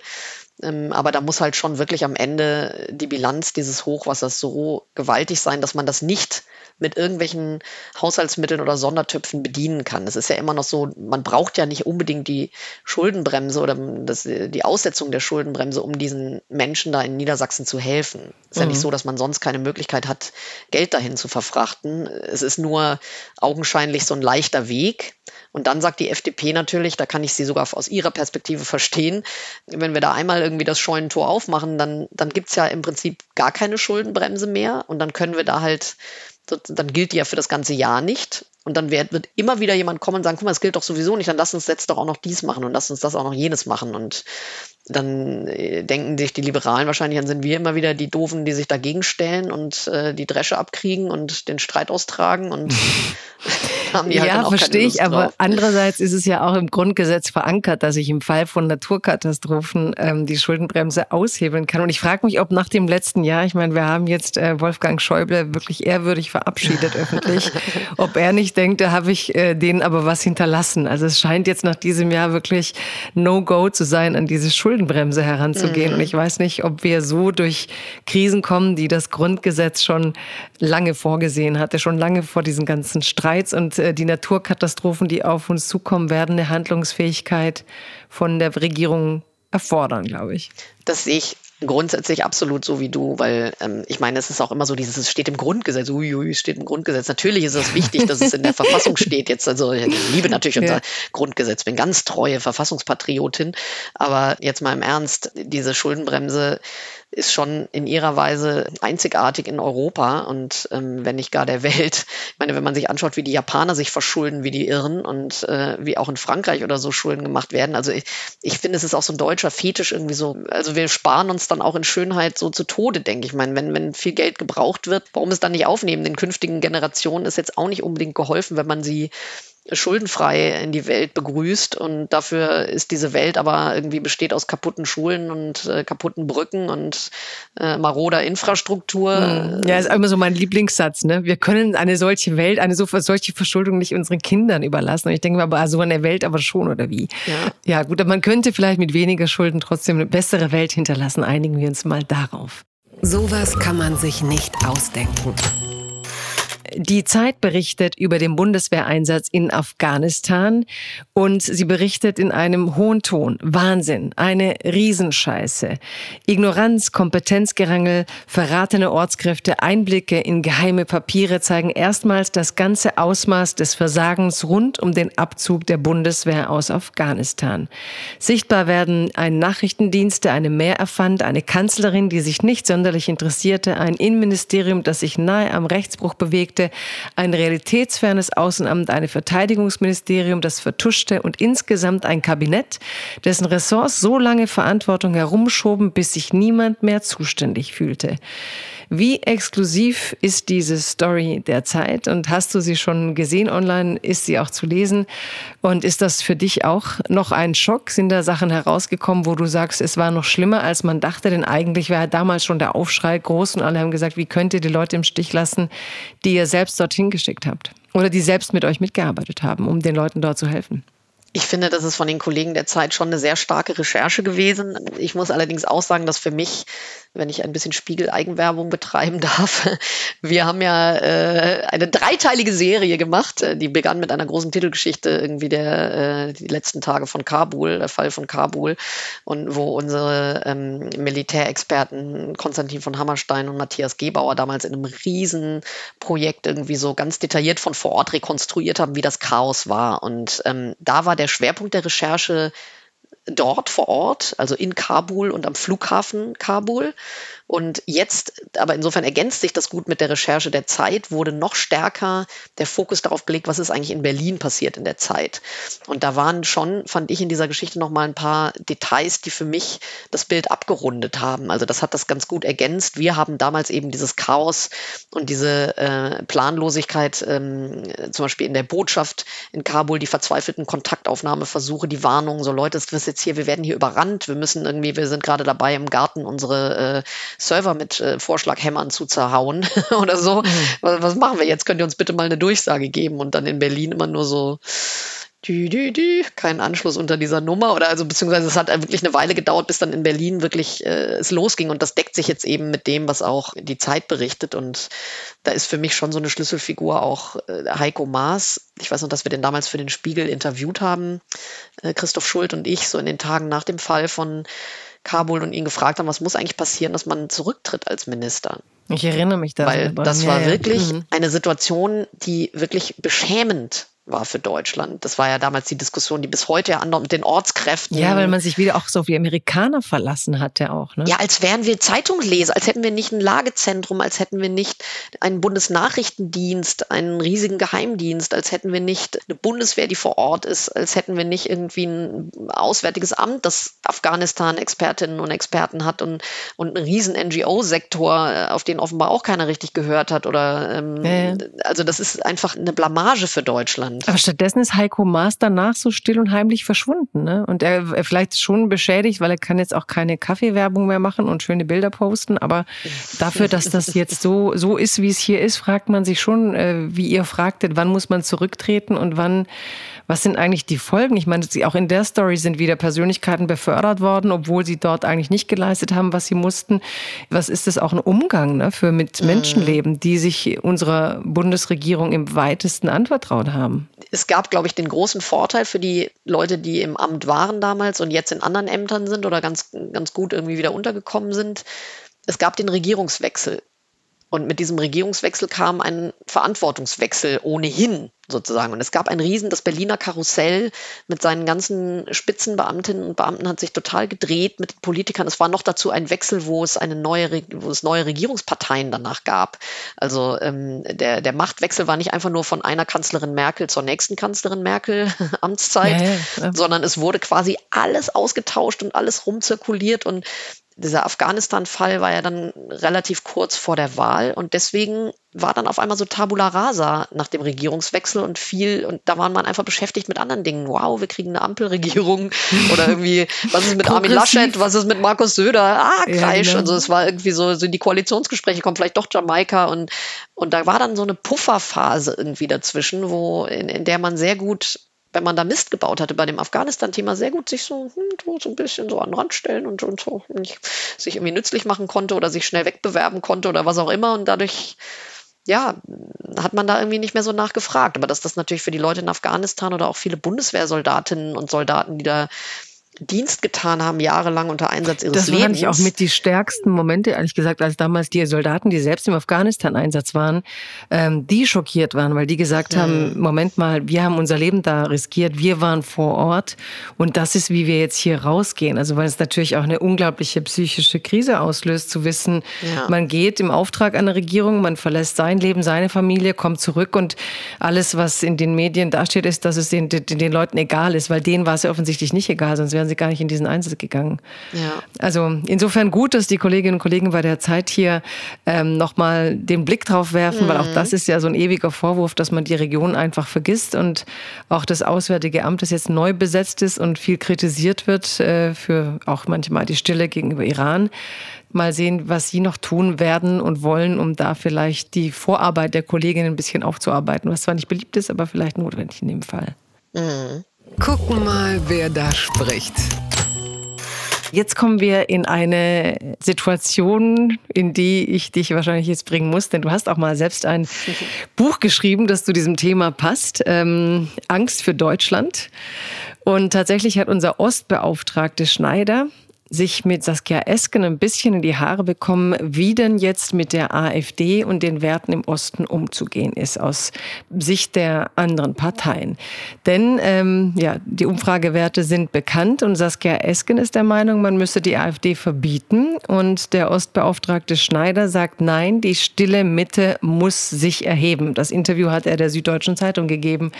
Ähm, aber da muss halt schon wirklich am Ende die Bilanz dieses Hochwassers so gewaltig sein, dass man das nicht mit irgendwelchen Haushaltsmitteln oder Sondertöpfen bedienen kann. Es ist ja immer noch so, man braucht ja nicht unbedingt die Schuldenbremse oder das, die Aussetzung der Schuldenbremse, um diesen Menschen da in Niedersachsen zu helfen. Es ist mhm. ja nicht mhm. so, dass man sonst keine Möglichkeit hat, Geld dahin zu verfrachten. Es ist nur augenscheinlich so ein leichter Weg. Und dann sagt die FDP natürlich, da kann ich sie sogar aus ihrer Perspektive verstehen, wenn wir da einmal irgendwie das Scheunentor aufmachen, dann, dann gibt es ja im Prinzip gar keine Schuldenbremse mehr und dann können wir da halt, dann gilt die ja für das ganze Jahr nicht. Und dann wird, wird immer wieder jemand kommen und sagen, guck mal, es gilt doch sowieso nicht, dann lass uns jetzt doch auch noch dies machen und lass uns das auch noch jenes machen. Und dann äh, denken sich die Liberalen wahrscheinlich, dann sind wir immer wieder die Doofen, die sich dagegen stellen und äh, die Dresche abkriegen und den Streit austragen und [laughs] haben die halt Ja, verstehe ich, aber andererseits ist es ja auch im Grundgesetz verankert, dass ich im Fall von Naturkatastrophen ähm, die Schuldenbremse aushebeln kann. Und ich frage mich, ob nach dem letzten Jahr, ich meine, wir haben jetzt äh, Wolfgang Schäuble wirklich ehrwürdig verabschiedet öffentlich, [laughs] ob er nicht denkt, da habe ich äh, denen aber was hinterlassen. Also es scheint jetzt nach diesem Jahr wirklich No-Go zu sein, an diese Schuldenbremse heranzugehen. Mhm. Und ich weiß nicht, ob wir so durch Krisen kommen, die das Grundgesetz schon lange vorgesehen hatte, schon lange vor diesen ganzen Streits und die Naturkatastrophen, die auf uns zukommen werden, eine Handlungsfähigkeit von der Regierung erfordern, glaube ich. Das sehe ich grundsätzlich absolut so wie du, weil ähm, ich meine, es ist auch immer so dieses, es steht im Grundgesetz, uiui, es steht im Grundgesetz. Natürlich ist es wichtig, dass es in der [laughs] Verfassung steht jetzt. Also ich liebe natürlich unser ja. Grundgesetz, bin ganz treue Verfassungspatriotin, aber jetzt mal im Ernst, diese Schuldenbremse ist schon in ihrer Weise einzigartig in Europa und ähm, wenn nicht gar der Welt. Ich meine, wenn man sich anschaut, wie die Japaner sich verschulden, wie die Irren und äh, wie auch in Frankreich oder so Schulden gemacht werden. Also ich, ich finde, es ist auch so ein deutscher Fetisch irgendwie so. Also wir sparen uns dann auch in Schönheit so zu Tode, denke ich. ich meine, wenn, wenn viel Geld gebraucht wird, warum es dann nicht aufnehmen? Den künftigen Generationen ist jetzt auch nicht unbedingt geholfen, wenn man sie schuldenfrei in die Welt begrüßt und dafür ist diese Welt aber irgendwie besteht aus kaputten Schulen und äh, kaputten Brücken und äh, maroder Infrastruktur. Hm. Ja, ist immer so mein Lieblingssatz. Ne? Wir können eine solche Welt, eine so, solche Verschuldung nicht unseren Kindern überlassen. Und ich denke mir aber, so eine Welt aber schon oder wie? Ja. ja, gut, aber man könnte vielleicht mit weniger Schulden trotzdem eine bessere Welt hinterlassen. Einigen wir uns mal darauf. Sowas kann man sich nicht ausdenken. Die Zeit berichtet über den Bundeswehreinsatz in Afghanistan und sie berichtet in einem hohen Ton. Wahnsinn, eine Riesenscheiße. Ignoranz, Kompetenzgerangel, verratene Ortskräfte, Einblicke in geheime Papiere zeigen erstmals das ganze Ausmaß des Versagens rund um den Abzug der Bundeswehr aus Afghanistan. Sichtbar werden ein Nachrichtendienst, der eine Mehr erfand, eine Kanzlerin, die sich nicht sonderlich interessierte, ein Innenministerium, das sich nahe am Rechtsbruch bewegte, Konflikte, ein realitätsfernes Außenamt, ein Verteidigungsministerium, das vertuschte und insgesamt ein Kabinett, dessen Ressorts so lange Verantwortung herumschoben, bis sich niemand mehr zuständig fühlte. Wie exklusiv ist diese Story derzeit und hast du sie schon gesehen online? Ist sie auch zu lesen? Und ist das für dich auch noch ein Schock? Sind da Sachen herausgekommen, wo du sagst, es war noch schlimmer, als man dachte? Denn eigentlich war damals schon der Aufschrei groß und alle haben gesagt, wie könnt ihr die Leute im Stich lassen, die ihr selbst dorthin geschickt habt? Oder die selbst mit euch mitgearbeitet haben, um den Leuten dort zu helfen? Ich finde, das ist von den Kollegen der Zeit schon eine sehr starke Recherche gewesen. Ich muss allerdings auch sagen, dass für mich wenn ich ein bisschen Spiegel-Eigenwerbung betreiben darf. [laughs] Wir haben ja äh, eine dreiteilige Serie gemacht, äh, die begann mit einer großen Titelgeschichte, irgendwie der äh, die letzten Tage von Kabul, der Fall von Kabul, und wo unsere ähm, Militärexperten Konstantin von Hammerstein und Matthias Gebauer damals in einem Riesenprojekt irgendwie so ganz detailliert von vor Ort rekonstruiert haben, wie das Chaos war. Und ähm, da war der Schwerpunkt der Recherche dort vor Ort, also in Kabul und am Flughafen Kabul. Und jetzt, aber insofern ergänzt sich das gut mit der Recherche der Zeit, wurde noch stärker der Fokus darauf gelegt, was ist eigentlich in Berlin passiert in der Zeit. Und da waren schon, fand ich in dieser Geschichte noch mal ein paar Details, die für mich das Bild abgerundet haben. Also das hat das ganz gut ergänzt. Wir haben damals eben dieses Chaos und diese äh, Planlosigkeit, ähm, zum Beispiel in der Botschaft in Kabul, die verzweifelten Kontaktaufnahmeversuche, die Warnungen, so Leute, es ist jetzt hier, wir werden hier überrannt, wir müssen irgendwie, wir sind gerade dabei im Garten unsere äh, Server mit äh, Vorschlaghämmern zu zerhauen [laughs] oder so. Mhm. Was, was, machen wir jetzt? Könnt ihr uns bitte mal eine Durchsage geben? Und dann in Berlin immer nur so, dü, dü, dü, keinen Anschluss unter dieser Nummer oder also beziehungsweise es hat wirklich eine Weile gedauert, bis dann in Berlin wirklich äh, es losging und das deckt sich jetzt eben mit dem, was auch die Zeit berichtet und da ist für mich schon so eine Schlüsselfigur auch äh, Heiko Maas. Ich weiß noch, dass wir den damals für den Spiegel interviewt haben, äh, Christoph Schult und ich, so in den Tagen nach dem Fall von Kabul und ihn gefragt haben, was muss eigentlich passieren, dass man zurücktritt als Minister. Ich erinnere mich daran. Weil das war ja, wirklich mhm. eine Situation, die wirklich beschämend war für Deutschland. Das war ja damals die Diskussion, die bis heute ja andauert mit den Ortskräften. Ja, weil man sich wieder auch so die Amerikaner verlassen hatte auch. Ne? Ja, als wären wir Zeitungsleser, als hätten wir nicht ein Lagezentrum, als hätten wir nicht einen Bundesnachrichtendienst, einen riesigen Geheimdienst, als hätten wir nicht eine Bundeswehr, die vor Ort ist, als hätten wir nicht irgendwie ein auswärtiges Amt, das Afghanistan-Expertinnen und Experten hat und, und einen riesen NGO-Sektor, auf den offenbar auch keiner richtig gehört hat. Oder ähm, ja, ja. also das ist einfach eine Blamage für Deutschland. Deutschland. Aber stattdessen ist Heiko Maas danach so still und heimlich verschwunden. Ne? Und er, er vielleicht schon beschädigt, weil er kann jetzt auch keine Kaffeewerbung mehr machen und schöne Bilder posten. Aber dafür, dass das jetzt so, so ist, wie es hier ist, fragt man sich schon, äh, wie ihr fragtet, wann muss man zurücktreten und wann was sind eigentlich die Folgen? Ich meine, auch in der Story sind wieder Persönlichkeiten befördert worden, obwohl sie dort eigentlich nicht geleistet haben, was sie mussten. Was ist das auch ein Umgang ne, für mit mhm. Menschenleben, die sich unserer Bundesregierung im weitesten anvertraut haben? Es gab, glaube ich, den großen Vorteil für die Leute, die im Amt waren damals und jetzt in anderen Ämtern sind oder ganz, ganz gut irgendwie wieder untergekommen sind. Es gab den Regierungswechsel. Und mit diesem Regierungswechsel kam ein Verantwortungswechsel ohnehin sozusagen. Und es gab ein Riesen, das Berliner Karussell mit seinen ganzen Spitzenbeamtinnen und Beamten hat sich total gedreht mit den Politikern. Es war noch dazu ein Wechsel, wo es eine neue, wo es neue Regierungsparteien danach gab. Also ähm, der, der Machtwechsel war nicht einfach nur von einer Kanzlerin Merkel zur nächsten Kanzlerin Merkel [laughs] Amtszeit, ja, ja, ja. sondern es wurde quasi alles ausgetauscht und alles rumzirkuliert und dieser Afghanistan-Fall war ja dann relativ kurz vor der Wahl und deswegen war dann auf einmal so Tabula rasa nach dem Regierungswechsel und viel, und da war man einfach beschäftigt mit anderen Dingen. Wow, wir kriegen eine Ampelregierung [laughs] oder irgendwie, was ist mit Armin Laschet, was ist mit Markus Söder? Ah, Kreisch. Ja, genau. Also es war irgendwie so, so die Koalitionsgespräche kommen vielleicht doch Jamaika und, und da war dann so eine Pufferphase irgendwie dazwischen, wo, in, in der man sehr gut wenn man da Mist gebaut hatte bei dem Afghanistan-Thema, sehr gut sich so, hm, so ein bisschen so an den Rand stellen und, und so nicht, sich irgendwie nützlich machen konnte oder sich schnell wegbewerben konnte oder was auch immer. Und dadurch, ja, hat man da irgendwie nicht mehr so nachgefragt. Aber dass das natürlich für die Leute in Afghanistan oder auch viele Bundeswehrsoldatinnen und Soldaten, die da Dienst getan haben, jahrelang unter Einsatz ihres das Lebens. Das waren auch mit die stärksten Momente, ehrlich gesagt, als damals die Soldaten, die selbst im Afghanistan-Einsatz waren, ähm, die schockiert waren, weil die gesagt hm. haben, Moment mal, wir haben unser Leben da riskiert, wir waren vor Ort und das ist, wie wir jetzt hier rausgehen. Also weil es natürlich auch eine unglaubliche psychische Krise auslöst, zu wissen, ja. man geht im Auftrag einer Regierung, man verlässt sein Leben, seine Familie, kommt zurück und alles, was in den Medien dasteht, ist, dass es den, den, den Leuten egal ist, weil denen war es ja offensichtlich nicht egal, sonst wären sie gar nicht in diesen Einsatz gegangen. Ja. Also insofern gut, dass die Kolleginnen und Kollegen bei der Zeit hier ähm, nochmal den Blick drauf werfen, mhm. weil auch mhm. das ist ja so ein ewiger Vorwurf, dass man die Region einfach vergisst und auch das Auswärtige Amt, das jetzt neu besetzt ist und viel kritisiert wird äh, für auch manchmal die Stille gegenüber Iran. Mal sehen, was Sie noch tun werden und wollen, um da vielleicht die Vorarbeit der Kolleginnen ein bisschen aufzuarbeiten, was zwar nicht beliebt ist, aber vielleicht notwendig in dem Fall. Mhm. Gucken mal, wer da spricht. Jetzt kommen wir in eine Situation, in die ich dich wahrscheinlich jetzt bringen muss, denn du hast auch mal selbst ein [laughs] Buch geschrieben, das zu diesem Thema passt. Ähm, Angst für Deutschland. Und tatsächlich hat unser Ostbeauftragte Schneider sich mit Saskia Esken ein bisschen in die Haare bekommen, wie denn jetzt mit der AfD und den Werten im Osten umzugehen ist aus Sicht der anderen Parteien. Denn ähm, ja, die Umfragewerte sind bekannt und Saskia Esken ist der Meinung, man müsse die AfD verbieten und der Ostbeauftragte Schneider sagt, nein, die stille Mitte muss sich erheben. Das Interview hat er der Süddeutschen Zeitung gegeben.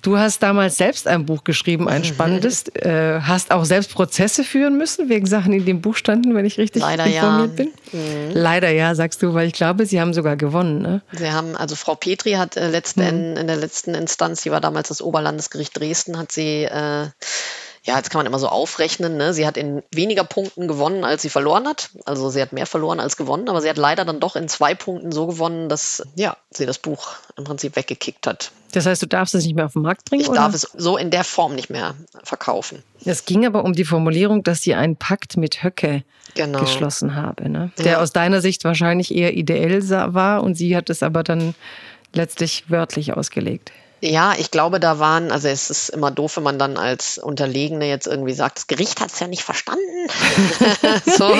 Du hast damals selbst ein Buch geschrieben, ein [laughs] spannendes, äh, hast auch selbst Prozesse führen müssen wegen Sachen, die in dem Buch standen, wenn ich richtig Leider informiert ja. bin? Mhm. Leider ja, sagst du, weil ich glaube, sie haben sogar gewonnen. Ne? Sie haben, also Frau Petri hat äh, letzten mhm. in, in der letzten Instanz, sie war damals das Oberlandesgericht Dresden, hat sie äh, ja, jetzt kann man immer so aufrechnen, ne? sie hat in weniger Punkten gewonnen, als sie verloren hat. Also sie hat mehr verloren als gewonnen, aber sie hat leider dann doch in zwei Punkten so gewonnen, dass ja, sie das Buch im Prinzip weggekickt hat. Das heißt, du darfst es nicht mehr auf den Markt bringen? Ich oder? darf es so in der Form nicht mehr verkaufen. Es ging aber um die Formulierung, dass sie einen Pakt mit Höcke Genau. geschlossen habe, ne? der Ja. aus deiner Sicht wahrscheinlich eher ideell war und sie hat es aber dann letztlich wörtlich ausgelegt. Ja, ich glaube, da waren, also es ist immer doof, wenn man dann als Unterlegene jetzt irgendwie sagt, das Gericht hat es ja nicht verstanden. [laughs] so,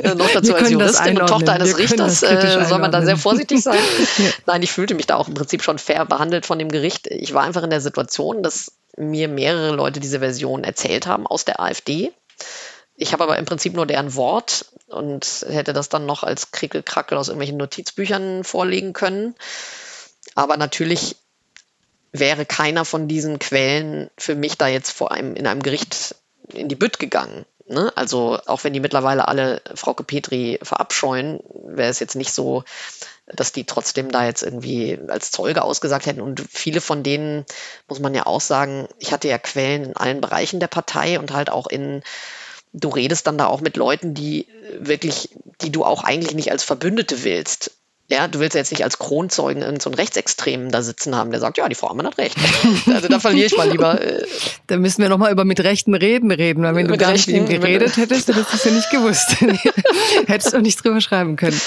äh, noch dazu als Juristin und Tochter eines Richters äh, soll man da sehr vorsichtig sein. [laughs] Nein, ich fühlte mich da auch im Prinzip schon fair behandelt von dem Gericht. Ich war einfach in der Situation, dass mir mehrere Leute diese Version erzählt haben aus der AfD. Ich habe aber im Prinzip nur deren Wort und hätte das dann noch als Krickelkrackel aus irgendwelchen Notizbüchern vorlegen können. Aber natürlich wäre keiner von diesen Quellen für mich da jetzt vor einem, in einem Gericht in die Bütt gegangen. Ne? Also auch wenn die mittlerweile alle Frauke Petri verabscheuen, wäre es jetzt nicht so, dass die trotzdem da jetzt irgendwie als Zeuge ausgesagt hätten. Und viele von denen, muss man ja auch sagen, ich hatte ja Quellen in allen Bereichen der Partei und halt auch in, du redest dann da auch mit Leuten, die wirklich, die du auch eigentlich nicht als Verbündete willst. Ja, du willst ja jetzt nicht als Kronzeugen irgendeinen so Rechtsextremen da sitzen haben, der sagt, ja, die Frau Ammann hat recht. Also da verliere ich mal lieber. Äh, Da müssen wir nochmal über mit rechten Reden reden, weil wenn du Mit gar nicht mit ihm rechten- geredet hättest, dann hättest du es ja nicht gewusst. [laughs] [laughs] hättest du nicht drüber schreiben können.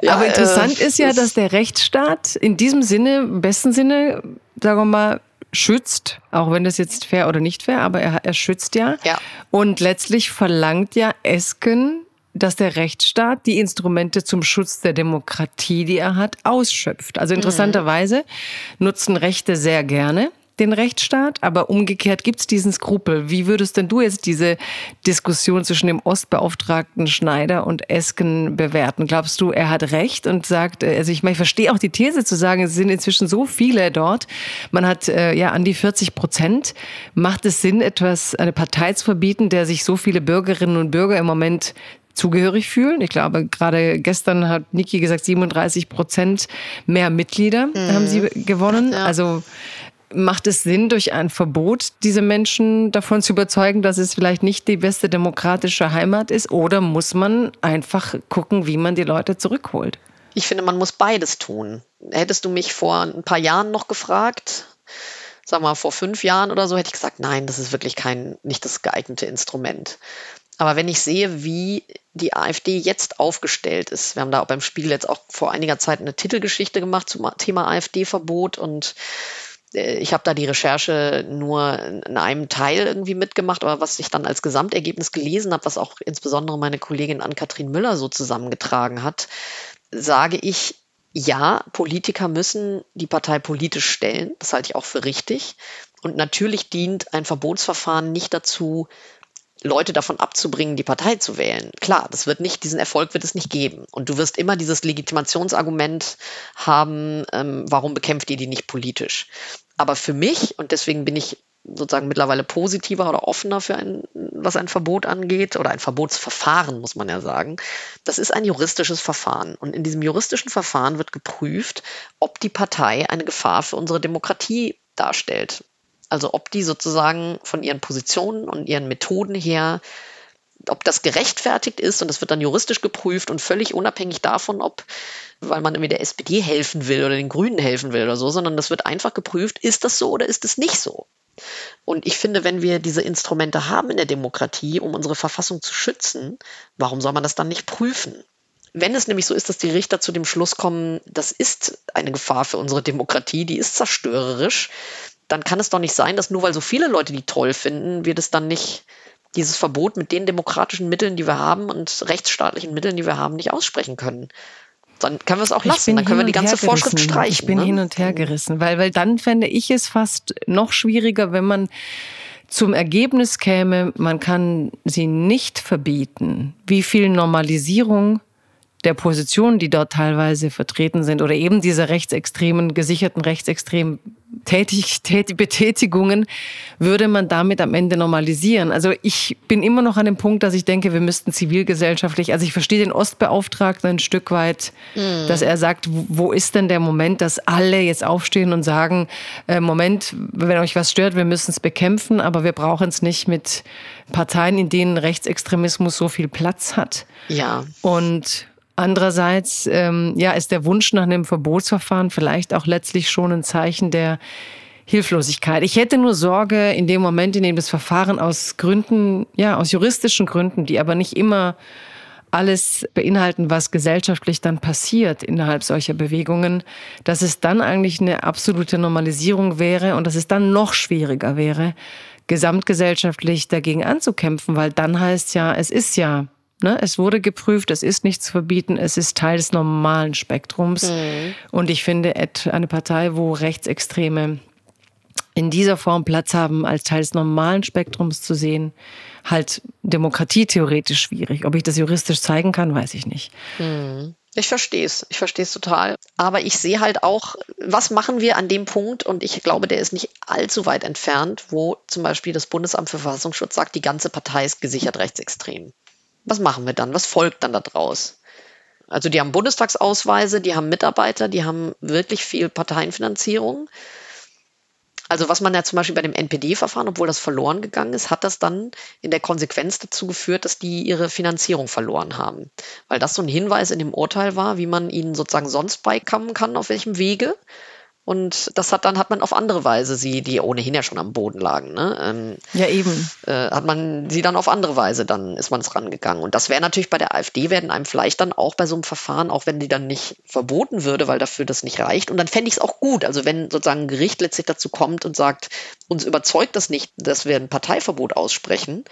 Ja, Aber interessant äh, ist ja, das- dass der Rechtsstaat in diesem Sinne, im besten Sinne, sagen wir mal, schützt, auch wenn das jetzt fair oder nicht fair, aber er, er schützt ja. Ja. Und letztlich verlangt ja Esken, dass der Rechtsstaat die Instrumente zum Schutz der Demokratie, die er hat, ausschöpft. Also interessanterweise nutzen Rechte sehr gerne den Rechtsstaat, aber umgekehrt gibt es diesen Skrupel. Wie würdest denn du jetzt diese Diskussion zwischen dem Ostbeauftragten Schneider und Esken bewerten? Glaubst du, er hat recht und sagt, äh, also ich meine, ich verstehe auch die These zu sagen, es sind inzwischen so viele dort, man hat äh, ja an die 40 Prozent. Macht es Sinn, etwas, eine Partei zu verbieten, der sich so viele Bürgerinnen und Bürger im Moment zugehörig fühlen. Ich glaube, gerade gestern hat Niki gesagt, 37 Prozent mehr Mitglieder haben sie gewonnen. Ja. Also macht es Sinn, durch ein Verbot diese Menschen davon zu überzeugen, dass es vielleicht nicht die beste demokratische Heimat ist? Oder muss man einfach gucken, wie man die Leute zurückholt? Ich finde, man muss beides tun. Hättest du mich vor ein paar Jahren noch gefragt, sag mal vor fünf Jahren oder so, hätte ich gesagt, nein, das ist wirklich kein, nicht das geeignete Instrument. Aber wenn ich sehe, wie die AfD jetzt aufgestellt ist, wir haben da beim Spiegel jetzt auch vor einiger Zeit eine Titelgeschichte gemacht zum Thema AfD-Verbot und äh, ich habe da die Recherche nur in einem Teil irgendwie mitgemacht, aber was ich dann als Gesamtergebnis gelesen habe, was auch insbesondere meine Kollegin Ann-Kathrin Müller so zusammengetragen hat, sage ich, ja, Politiker müssen die Partei politisch stellen. Das halte ich auch für richtig. Und natürlich dient ein Verbotsverfahren nicht dazu, Leute davon abzubringen, die Partei zu wählen. Klar, das wird nicht, diesen Erfolg wird es nicht geben. Und du wirst immer dieses Legitimationsargument haben, ähm, warum bekämpft ihr die nicht politisch? Aber für mich, und deswegen bin ich sozusagen mittlerweile positiver oder offener für ein, was ein Verbot angeht, oder ein Verbotsverfahren, muss man ja sagen. Das ist ein juristisches Verfahren. Und in diesem juristischen Verfahren wird geprüft, ob die Partei eine Gefahr für unsere Demokratie darstellt. Also ob die sozusagen von ihren Positionen und ihren Methoden her, ob das gerechtfertigt ist und das wird dann juristisch geprüft und völlig unabhängig davon, ob, weil man irgendwie der SPD helfen will oder den Grünen helfen will oder so, sondern das wird einfach geprüft, ist das so oder ist es nicht so? Und ich finde, wenn wir diese Instrumente haben in der Demokratie, um unsere Verfassung zu schützen, warum soll man das dann nicht prüfen? Wenn es nämlich so ist, dass die Richter zu dem Schluss kommen, das ist eine Gefahr für unsere Demokratie, die ist zerstörerisch, dann kann es doch nicht sein, dass nur weil so viele Leute die toll finden, wir das dann nicht, dieses Verbot mit den demokratischen Mitteln, die wir haben und rechtsstaatlichen Mitteln, die wir haben, nicht aussprechen können. Dann können wir es auch lassen. Dann können wir die ganze Vorschrift streichen. Ich bin ne? hin und her gerissen, weil, weil dann fände ich es fast noch schwieriger, wenn man zum Ergebnis käme, man kann sie nicht verbieten. Wie viel Normalisierung der Positionen, die dort teilweise vertreten sind oder eben diese rechtsextremen, gesicherten rechtsextremen Tätig, Tätig, Betätigungen, würde man damit am Ende normalisieren. Also ich bin immer noch an dem Punkt, dass ich denke, wir müssten zivilgesellschaftlich, also ich verstehe den Ostbeauftragten ein Stück weit, mhm. dass er sagt, wo ist denn der Moment, dass alle jetzt aufstehen und sagen, äh, Moment, wenn euch was stört, wir müssen es bekämpfen, aber wir brauchen es nicht mit Parteien, in denen Rechtsextremismus so viel Platz hat. Ja. Und Andererseits ähm, ja, ist der Wunsch nach einem Verbotsverfahren vielleicht auch letztlich schon ein Zeichen der Hilflosigkeit. Ich hätte nur Sorge in dem Moment, in dem das Verfahren aus Gründen, ja, aus juristischen Gründen, die aber nicht immer alles beinhalten, was gesellschaftlich dann passiert innerhalb solcher Bewegungen, dass es dann eigentlich eine absolute Normalisierung wäre und dass es dann noch schwieriger wäre, gesamtgesellschaftlich dagegen anzukämpfen, weil dann heißt ja, es ist ja Ne? Es wurde geprüft, es ist nichts verbieten, es ist Teil des normalen Spektrums. Mhm. Und ich finde, eine Partei, wo Rechtsextreme in dieser Form Platz haben, als Teil des normalen Spektrums zu sehen, halt Demokratie theoretisch schwierig. Ob ich das juristisch zeigen kann, weiß ich nicht. Mhm. Ich verstehe es, ich verstehe es total. Aber ich sehe halt auch, was machen wir an dem Punkt, und ich glaube, der ist nicht allzu weit entfernt, wo zum Beispiel das Bundesamt für Verfassungsschutz sagt, die ganze Partei ist gesichert rechtsextrem was machen wir dann? Was folgt dann daraus? Also die haben Bundestagsausweise, die haben Mitarbeiter, die haben wirklich viel Parteienfinanzierung. Also was man ja zum Beispiel bei dem NPD-Verfahren, obwohl das verloren gegangen ist, hat das dann in der Konsequenz dazu geführt, dass die ihre Finanzierung verloren haben. Weil das so ein Hinweis in dem Urteil war, wie man ihnen sozusagen sonst beikommen kann, auf welchem Wege. Und das hat dann hat man auf andere Weise sie, die ohnehin ja schon am Boden lagen, ne? Ähm, ja eben, äh, hat man sie dann auf andere Weise dann ist man es rangegangen. Und das wäre natürlich bei der AfD werden einem vielleicht dann auch bei so einem Verfahren, auch wenn die dann nicht verboten würde, weil dafür das nicht reicht. Und dann fände ich es auch gut, also wenn sozusagen ein Gericht letztlich dazu kommt und sagt, uns überzeugt das nicht, dass wir ein Parteiverbot aussprechen,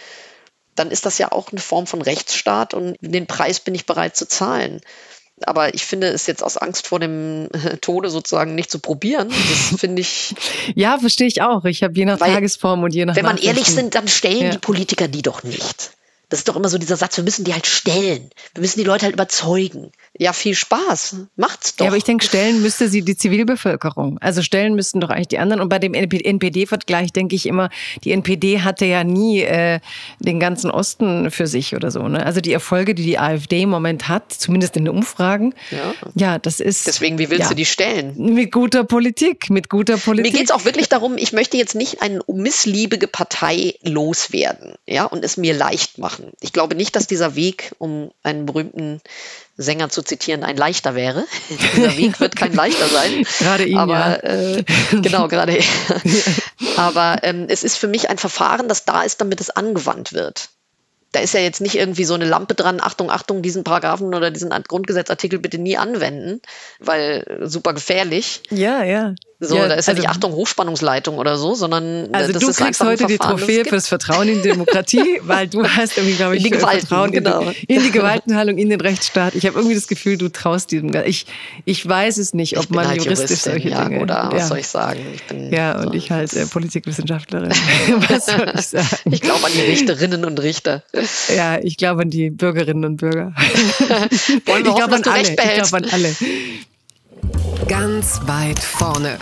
dann ist das ja auch eine Form von Rechtsstaat und den Preis bin ich bereit zu zahlen. Aber ich finde es jetzt aus Angst vor dem [laughs] Tode sozusagen nicht zu probieren. Das finde ich. [laughs] ja, verstehe ich auch. Ich habe je nach Tagesform und je nach. Wenn man ehrlich sind, dann stellen ja. die Politiker die doch nicht. Das ist doch immer so dieser Satz, wir müssen die halt stellen. Wir müssen die Leute halt überzeugen. Ja, viel Spaß. Macht's doch. Ja, aber ich denke, stellen müsste sie die Zivilbevölkerung. Also stellen müssten doch eigentlich die anderen. Und bei dem NPD-Vergleich denke ich immer, die NPD hatte ja nie äh, den ganzen Osten für sich oder so. Ne? Also die Erfolge, die die AfD im Moment hat, zumindest in den Umfragen, ja, ja das ist. Deswegen, wie willst ja, du die stellen? Mit guter Politik, mit guter Politik. Mir geht es auch wirklich darum, ich möchte jetzt nicht eine missliebige Partei loswerden, ja, und es mir leicht machen machen. Ich glaube nicht, dass dieser Weg, um einen berühmten Sänger zu zitieren, ein leichter wäre. [laughs] dieser Weg wird kein leichter sein. gerade ihn, aber, ja. Äh, genau, gerade. [laughs] aber ähm, es ist für mich ein Verfahren, das da ist, damit es angewandt wird da ist ja jetzt nicht irgendwie so eine Lampe dran, Achtung, Achtung, diesen Paragraphen oder diesen Grundgesetzartikel bitte nie anwenden, weil super gefährlich. Ja, ja. So, ja, da ist also, ja nicht Achtung Hochspannungsleitung oder so, sondern also das du ist kriegst heute die Trophäe fürs Vertrauen in Demokratie, [laughs] weil du hast irgendwie, glaube ich, in die Gewalten, Vertrauen genau. in, die, in die Gewaltenteilung, in den Rechtsstaat. Ich habe irgendwie das Gefühl, du traust diesem. Ich, ich weiß es nicht, ob man halt juristisch solche ja, Dinge. Oder was ja. soll ich sagen? Ich bin, ja, und so, ich halt äh, Politikwissenschaftlerin. [laughs] [laughs] was soll ich sagen? Ich glaube an die Richterinnen und Richter. Ja, ich glaube an die Bürgerinnen und Bürger. Wollen wir ich glaube an alle. Ich glaube an alle. Ganz weit vorne.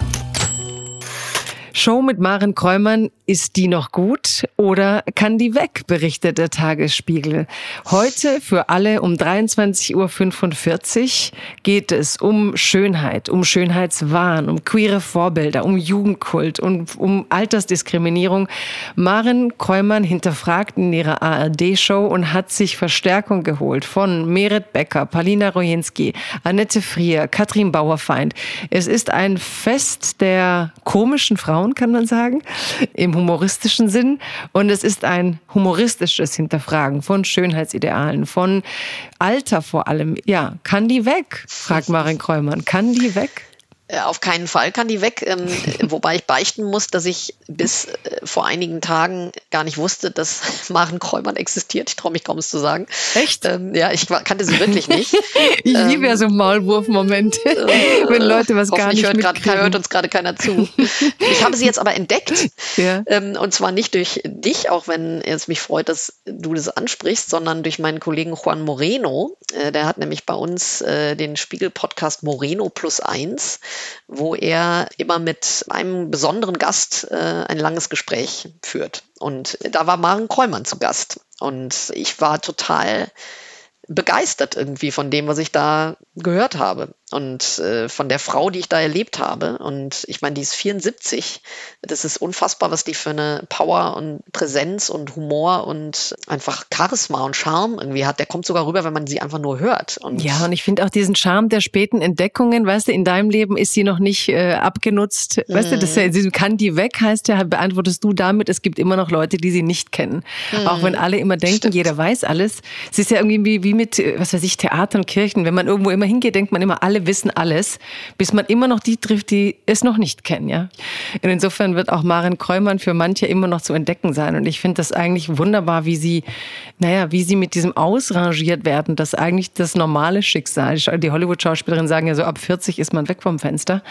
Show mit Maren Kräumann, ist die noch gut oder kann die weg, berichtet der Tagesspiegel. Heute für alle um 23.45 Uhr geht es um Schönheit, um Schönheitswahn, um queere Vorbilder, um Jugendkult und um Altersdiskriminierung. Maren Kräumann hinterfragt in ihrer ARD-Show und hat sich Verstärkung geholt von Merit Becker, Palina Rojinski, Annette Frier, Katrin Bauerfeind. Es ist ein Fest der komischen Frauen, kann man sagen, im humoristischen Sinn. Und es ist ein humoristisches Hinterfragen von Schönheitsidealen, von Alter vor allem. Ja, kann die weg? fragt Marin Kräumann. Kann die weg? Äh, auf keinen Fall kann die weg, ähm, [laughs] wobei ich beichten muss, dass ich bis äh, vor einigen Tagen gar nicht wusste, dass [laughs] Maren Kräumann existiert. Ich traue mich kaum es zu sagen. Echt? Ähm, ja, ich kannte sie wirklich nicht. [laughs] ich ähm, liebe ja so Maulwurfmomente, äh, wenn Leute was gar nicht hört, grad, hört uns gerade keiner zu. ich habe sie jetzt aber entdeckt ja. Ähm, und zwar nicht durch dich, auch wenn es mich freut, dass du das ansprichst, sondern durch meinen Kollegen Juan Moreno. Äh, der hat nämlich bei uns äh, den Spiegel-Podcast Moreno plus eins wo er immer mit einem besonderen Gast äh, ein langes Gespräch führt. Und da war Maren Kräumann zu Gast. Und ich war total begeistert irgendwie von dem, was ich da gehört habe und äh, von der Frau, die ich da erlebt habe. Und ich meine, die ist 74. Das ist unfassbar, was die für eine Power und Präsenz und Humor und einfach Charisma und Charme irgendwie hat. Der kommt sogar rüber, wenn man sie einfach nur hört. Und ja, und ich finde auch diesen Charme der späten Entdeckungen, weißt du, in deinem Leben ist sie noch nicht äh, abgenutzt. Mhm. Weißt du, das, mhm. sie kann die weg, heißt ja, beantwortest du damit, es gibt immer noch Leute, die sie nicht kennen. Mhm. Auch wenn alle immer denken, Stimmt. jeder weiß alles. Es ist ja irgendwie wie mit, was weiß ich, Theater und Kirchen. Wenn man irgendwo immer hingeht, denkt man immer, alle alle wissen alles, bis man immer noch die trifft, die es noch nicht kennen. Ja? Und insofern wird auch Maren Kräumann für manche immer noch zu entdecken sein. Und ich finde das eigentlich wunderbar, wie sie, naja, wie sie mit diesem ausrangiert werden, dass eigentlich das normale Schicksal, die Hollywood-Schauspielerinnen sagen ja so, ab 40 ist man weg vom Fenster,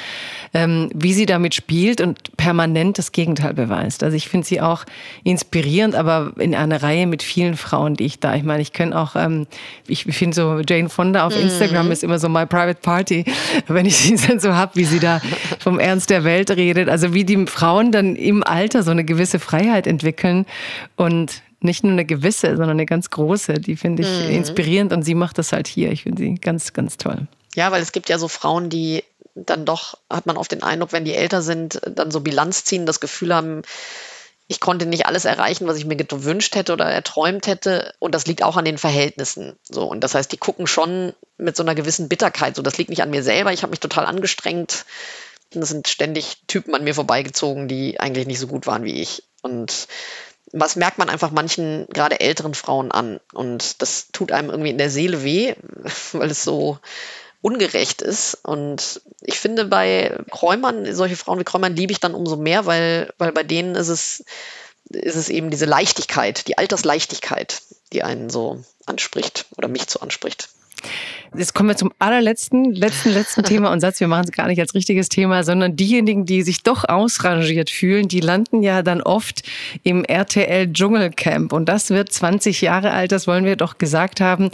ähm, wie sie damit spielt und permanent das Gegenteil beweist. Also ich finde sie auch inspirierend, aber in einer Reihe mit vielen Frauen, die ich da, ich meine, ich kenne auch, ähm, ich finde so Jane Fonda auf Instagram mhm. ist immer so my private part Party, wenn ich sie [laughs] dann so habe, wie sie da vom Ernst der Welt redet. Also wie die Frauen dann im Alter so eine gewisse Freiheit entwickeln und nicht nur eine gewisse, sondern eine ganz große. Die finde ich mhm. inspirierend und sie macht das halt hier. Ich finde sie ganz, ganz toll. Ja, weil es gibt ja so Frauen, die dann doch, hat man oft den Eindruck, wenn die älter sind, dann so Bilanz ziehen, das Gefühl haben, ich konnte nicht alles erreichen, was ich mir gewünscht hätte oder erträumt hätte. Und das liegt auch an den Verhältnissen. So. Und das heißt, die gucken schon mit so einer gewissen Bitterkeit. So, das liegt nicht an mir selber. Ich habe mich total angestrengt. Und es sind ständig Typen an mir vorbeigezogen, die eigentlich nicht so gut waren wie ich. Und was merkt man einfach manchen, gerade älteren Frauen an? Und das tut einem irgendwie in der Seele weh, [laughs] weil es so, ungerecht ist. Und ich finde, bei Kräumern, solche Frauen wie Kräumern liebe ich dann umso mehr, weil, weil bei denen ist es, ist es eben diese Leichtigkeit, die Altersleichtigkeit, die einen so anspricht oder mich so anspricht. Jetzt kommen wir zum allerletzten, letzten, letzten Thema und Satz. Wir machen es gar nicht als richtiges Thema, sondern diejenigen, die sich doch ausrangiert fühlen, die landen ja dann oft im RTL Dschungelcamp. Und das wird 20 Jahre alt, das wollen wir doch gesagt haben.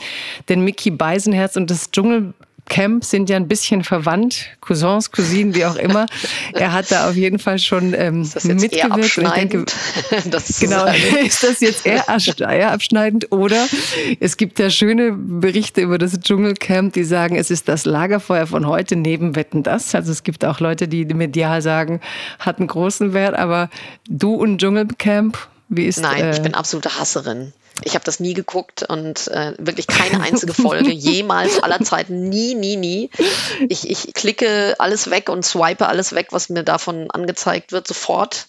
Denn Mickey Beisenherz und das Dschungel Camp sind ja ein bisschen verwandt, Cousins, Cousinen, wie auch immer. Er hat da auf jeden Fall schon ähm, ist das jetzt mitgewirkt. Eher abschneidend, [laughs] das genau, [laughs] ist das jetzt eher, eher abschneidend oder es gibt ja schöne Berichte über das Dschungelcamp, die sagen, es ist das Lagerfeuer von heute neben Wetten das. Also es gibt auch Leute, die medial sagen, hat einen großen Wert, aber du und Dschungelcamp, wie ist Nein, äh, ich bin absolute Hasserin. Ich habe das nie geguckt und äh, wirklich keine einzige [laughs] Folge, jemals, aller Zeiten, nie, nie, nie. Ich, ich klicke alles weg und swipe alles weg, was mir davon angezeigt wird, sofort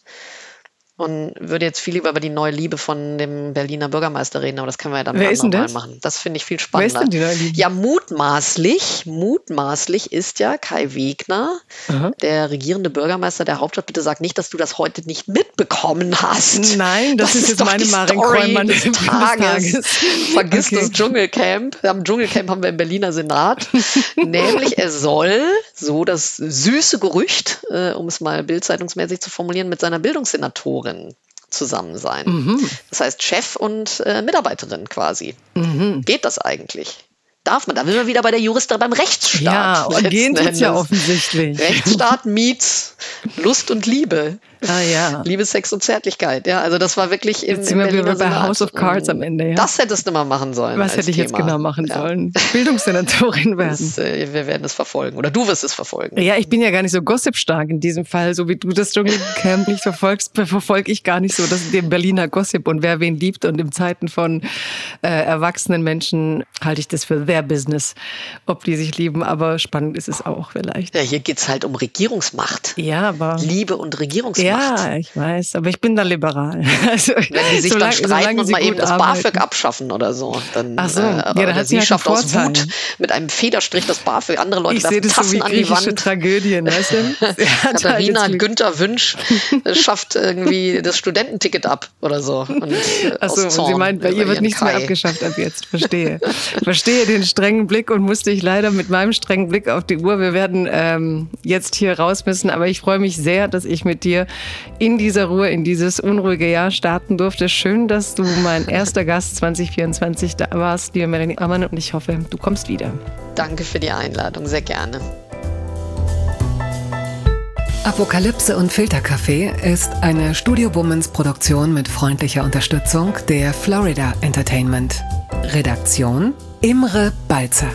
und würde jetzt viel lieber über die neue Liebe von dem Berliner Bürgermeister reden, aber das können wir ja dann Wer denn das? machen. Das finde ich viel spannender. Wer ist denn die neue Liebe? Ja, mutmaßlich, mutmaßlich ist ja Kai Wegner, Aha. der regierende Bürgermeister der Hauptstadt. Bitte sag nicht, dass du das heute nicht mitbekommen hast. Nein, das, das ist, ist jetzt meine Marin Kräumann des Tages. Tages. Vergiss okay. das Dschungelcamp. Am Dschungelcamp haben wir im Berliner Senat. [laughs] Nämlich, er soll, so das süße Gerücht, äh, um es mal bildzeitungsmäßig zu formulieren, mit seiner Bildungssenatorin Mitarbeiterin zusammen sein. Mhm. Das heißt Chef und äh, Mitarbeiterin quasi. Mhm. Geht das eigentlich? Darf man? Da sind wir wieder bei der Juristin beim Rechtsstaat. Ja, und gehen tut's ja offensichtlich. Rechtsstaat meets Lust und Liebe. Ah ja. Liebe, Sex und Zärtlichkeit. Ja, also das war wirklich im, jetzt sind wir bei House of Cards am Ende. Ja. Das hättest du mal machen sollen. Was hätte ich Thema. jetzt genau machen ja. sollen? Bildungssenatorin [laughs] werden. Das, äh, wir werden es verfolgen oder du wirst es verfolgen. Ja, ich bin ja gar nicht so gossipstark in diesem Fall, so wie du das Dschungelcamp nicht verfolgst, verfolge ich gar nicht so das den Berliner Gossip und wer wen liebt und in Zeiten von äh, erwachsenen Menschen halte ich das für their business, ob die sich lieben, aber spannend ist es auch vielleicht. Ja, hier geht es halt um Regierungsmacht. Ja, aber Liebe und Regierungsmacht. Ja, macht. Ja, ich weiß, aber ich bin da liberal. [laughs] Also, Wenn die sich solange, dann streiten und mal eben das arbeiten. BAföG abschaffen oder so, dann Ach so, ja, äh, oder sie halt schafft aus Wut mit einem Federstrich das BAföG. Andere Leute ich werfen das Tassen so wie an die Wand. Tragödien, weißt du? [laughs] Katharina Günther Wünsch schafft irgendwie das Studententicket ab oder so. Und, äh, Ach so, und sie meint, bei ihr wird nichts Kai. mehr abgeschafft ab jetzt. [laughs] Verstehe. Verstehe den strengen Blick und musste ich leider mit meinem strengen Blick auf die Uhr. Wir werden ähm, jetzt hier raus müssen, aber ich freue mich sehr, dass ich mit dir in dieser Ruhe, in dieses unruhige Jahr starten durfte. Schön, dass du mein [laughs] erster Gast 2024 da warst, liebe Melanie Ammann, und ich hoffe, du kommst wieder. Danke für die Einladung, sehr gerne. Apokalypse und Filterkaffee ist eine Studio Bummens Produktion mit freundlicher Unterstützung der Florida Entertainment. Redaktion Imre Balzer.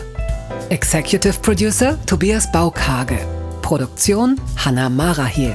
Executive Producer Tobias Baukage. Produktion Hanna Marahiel.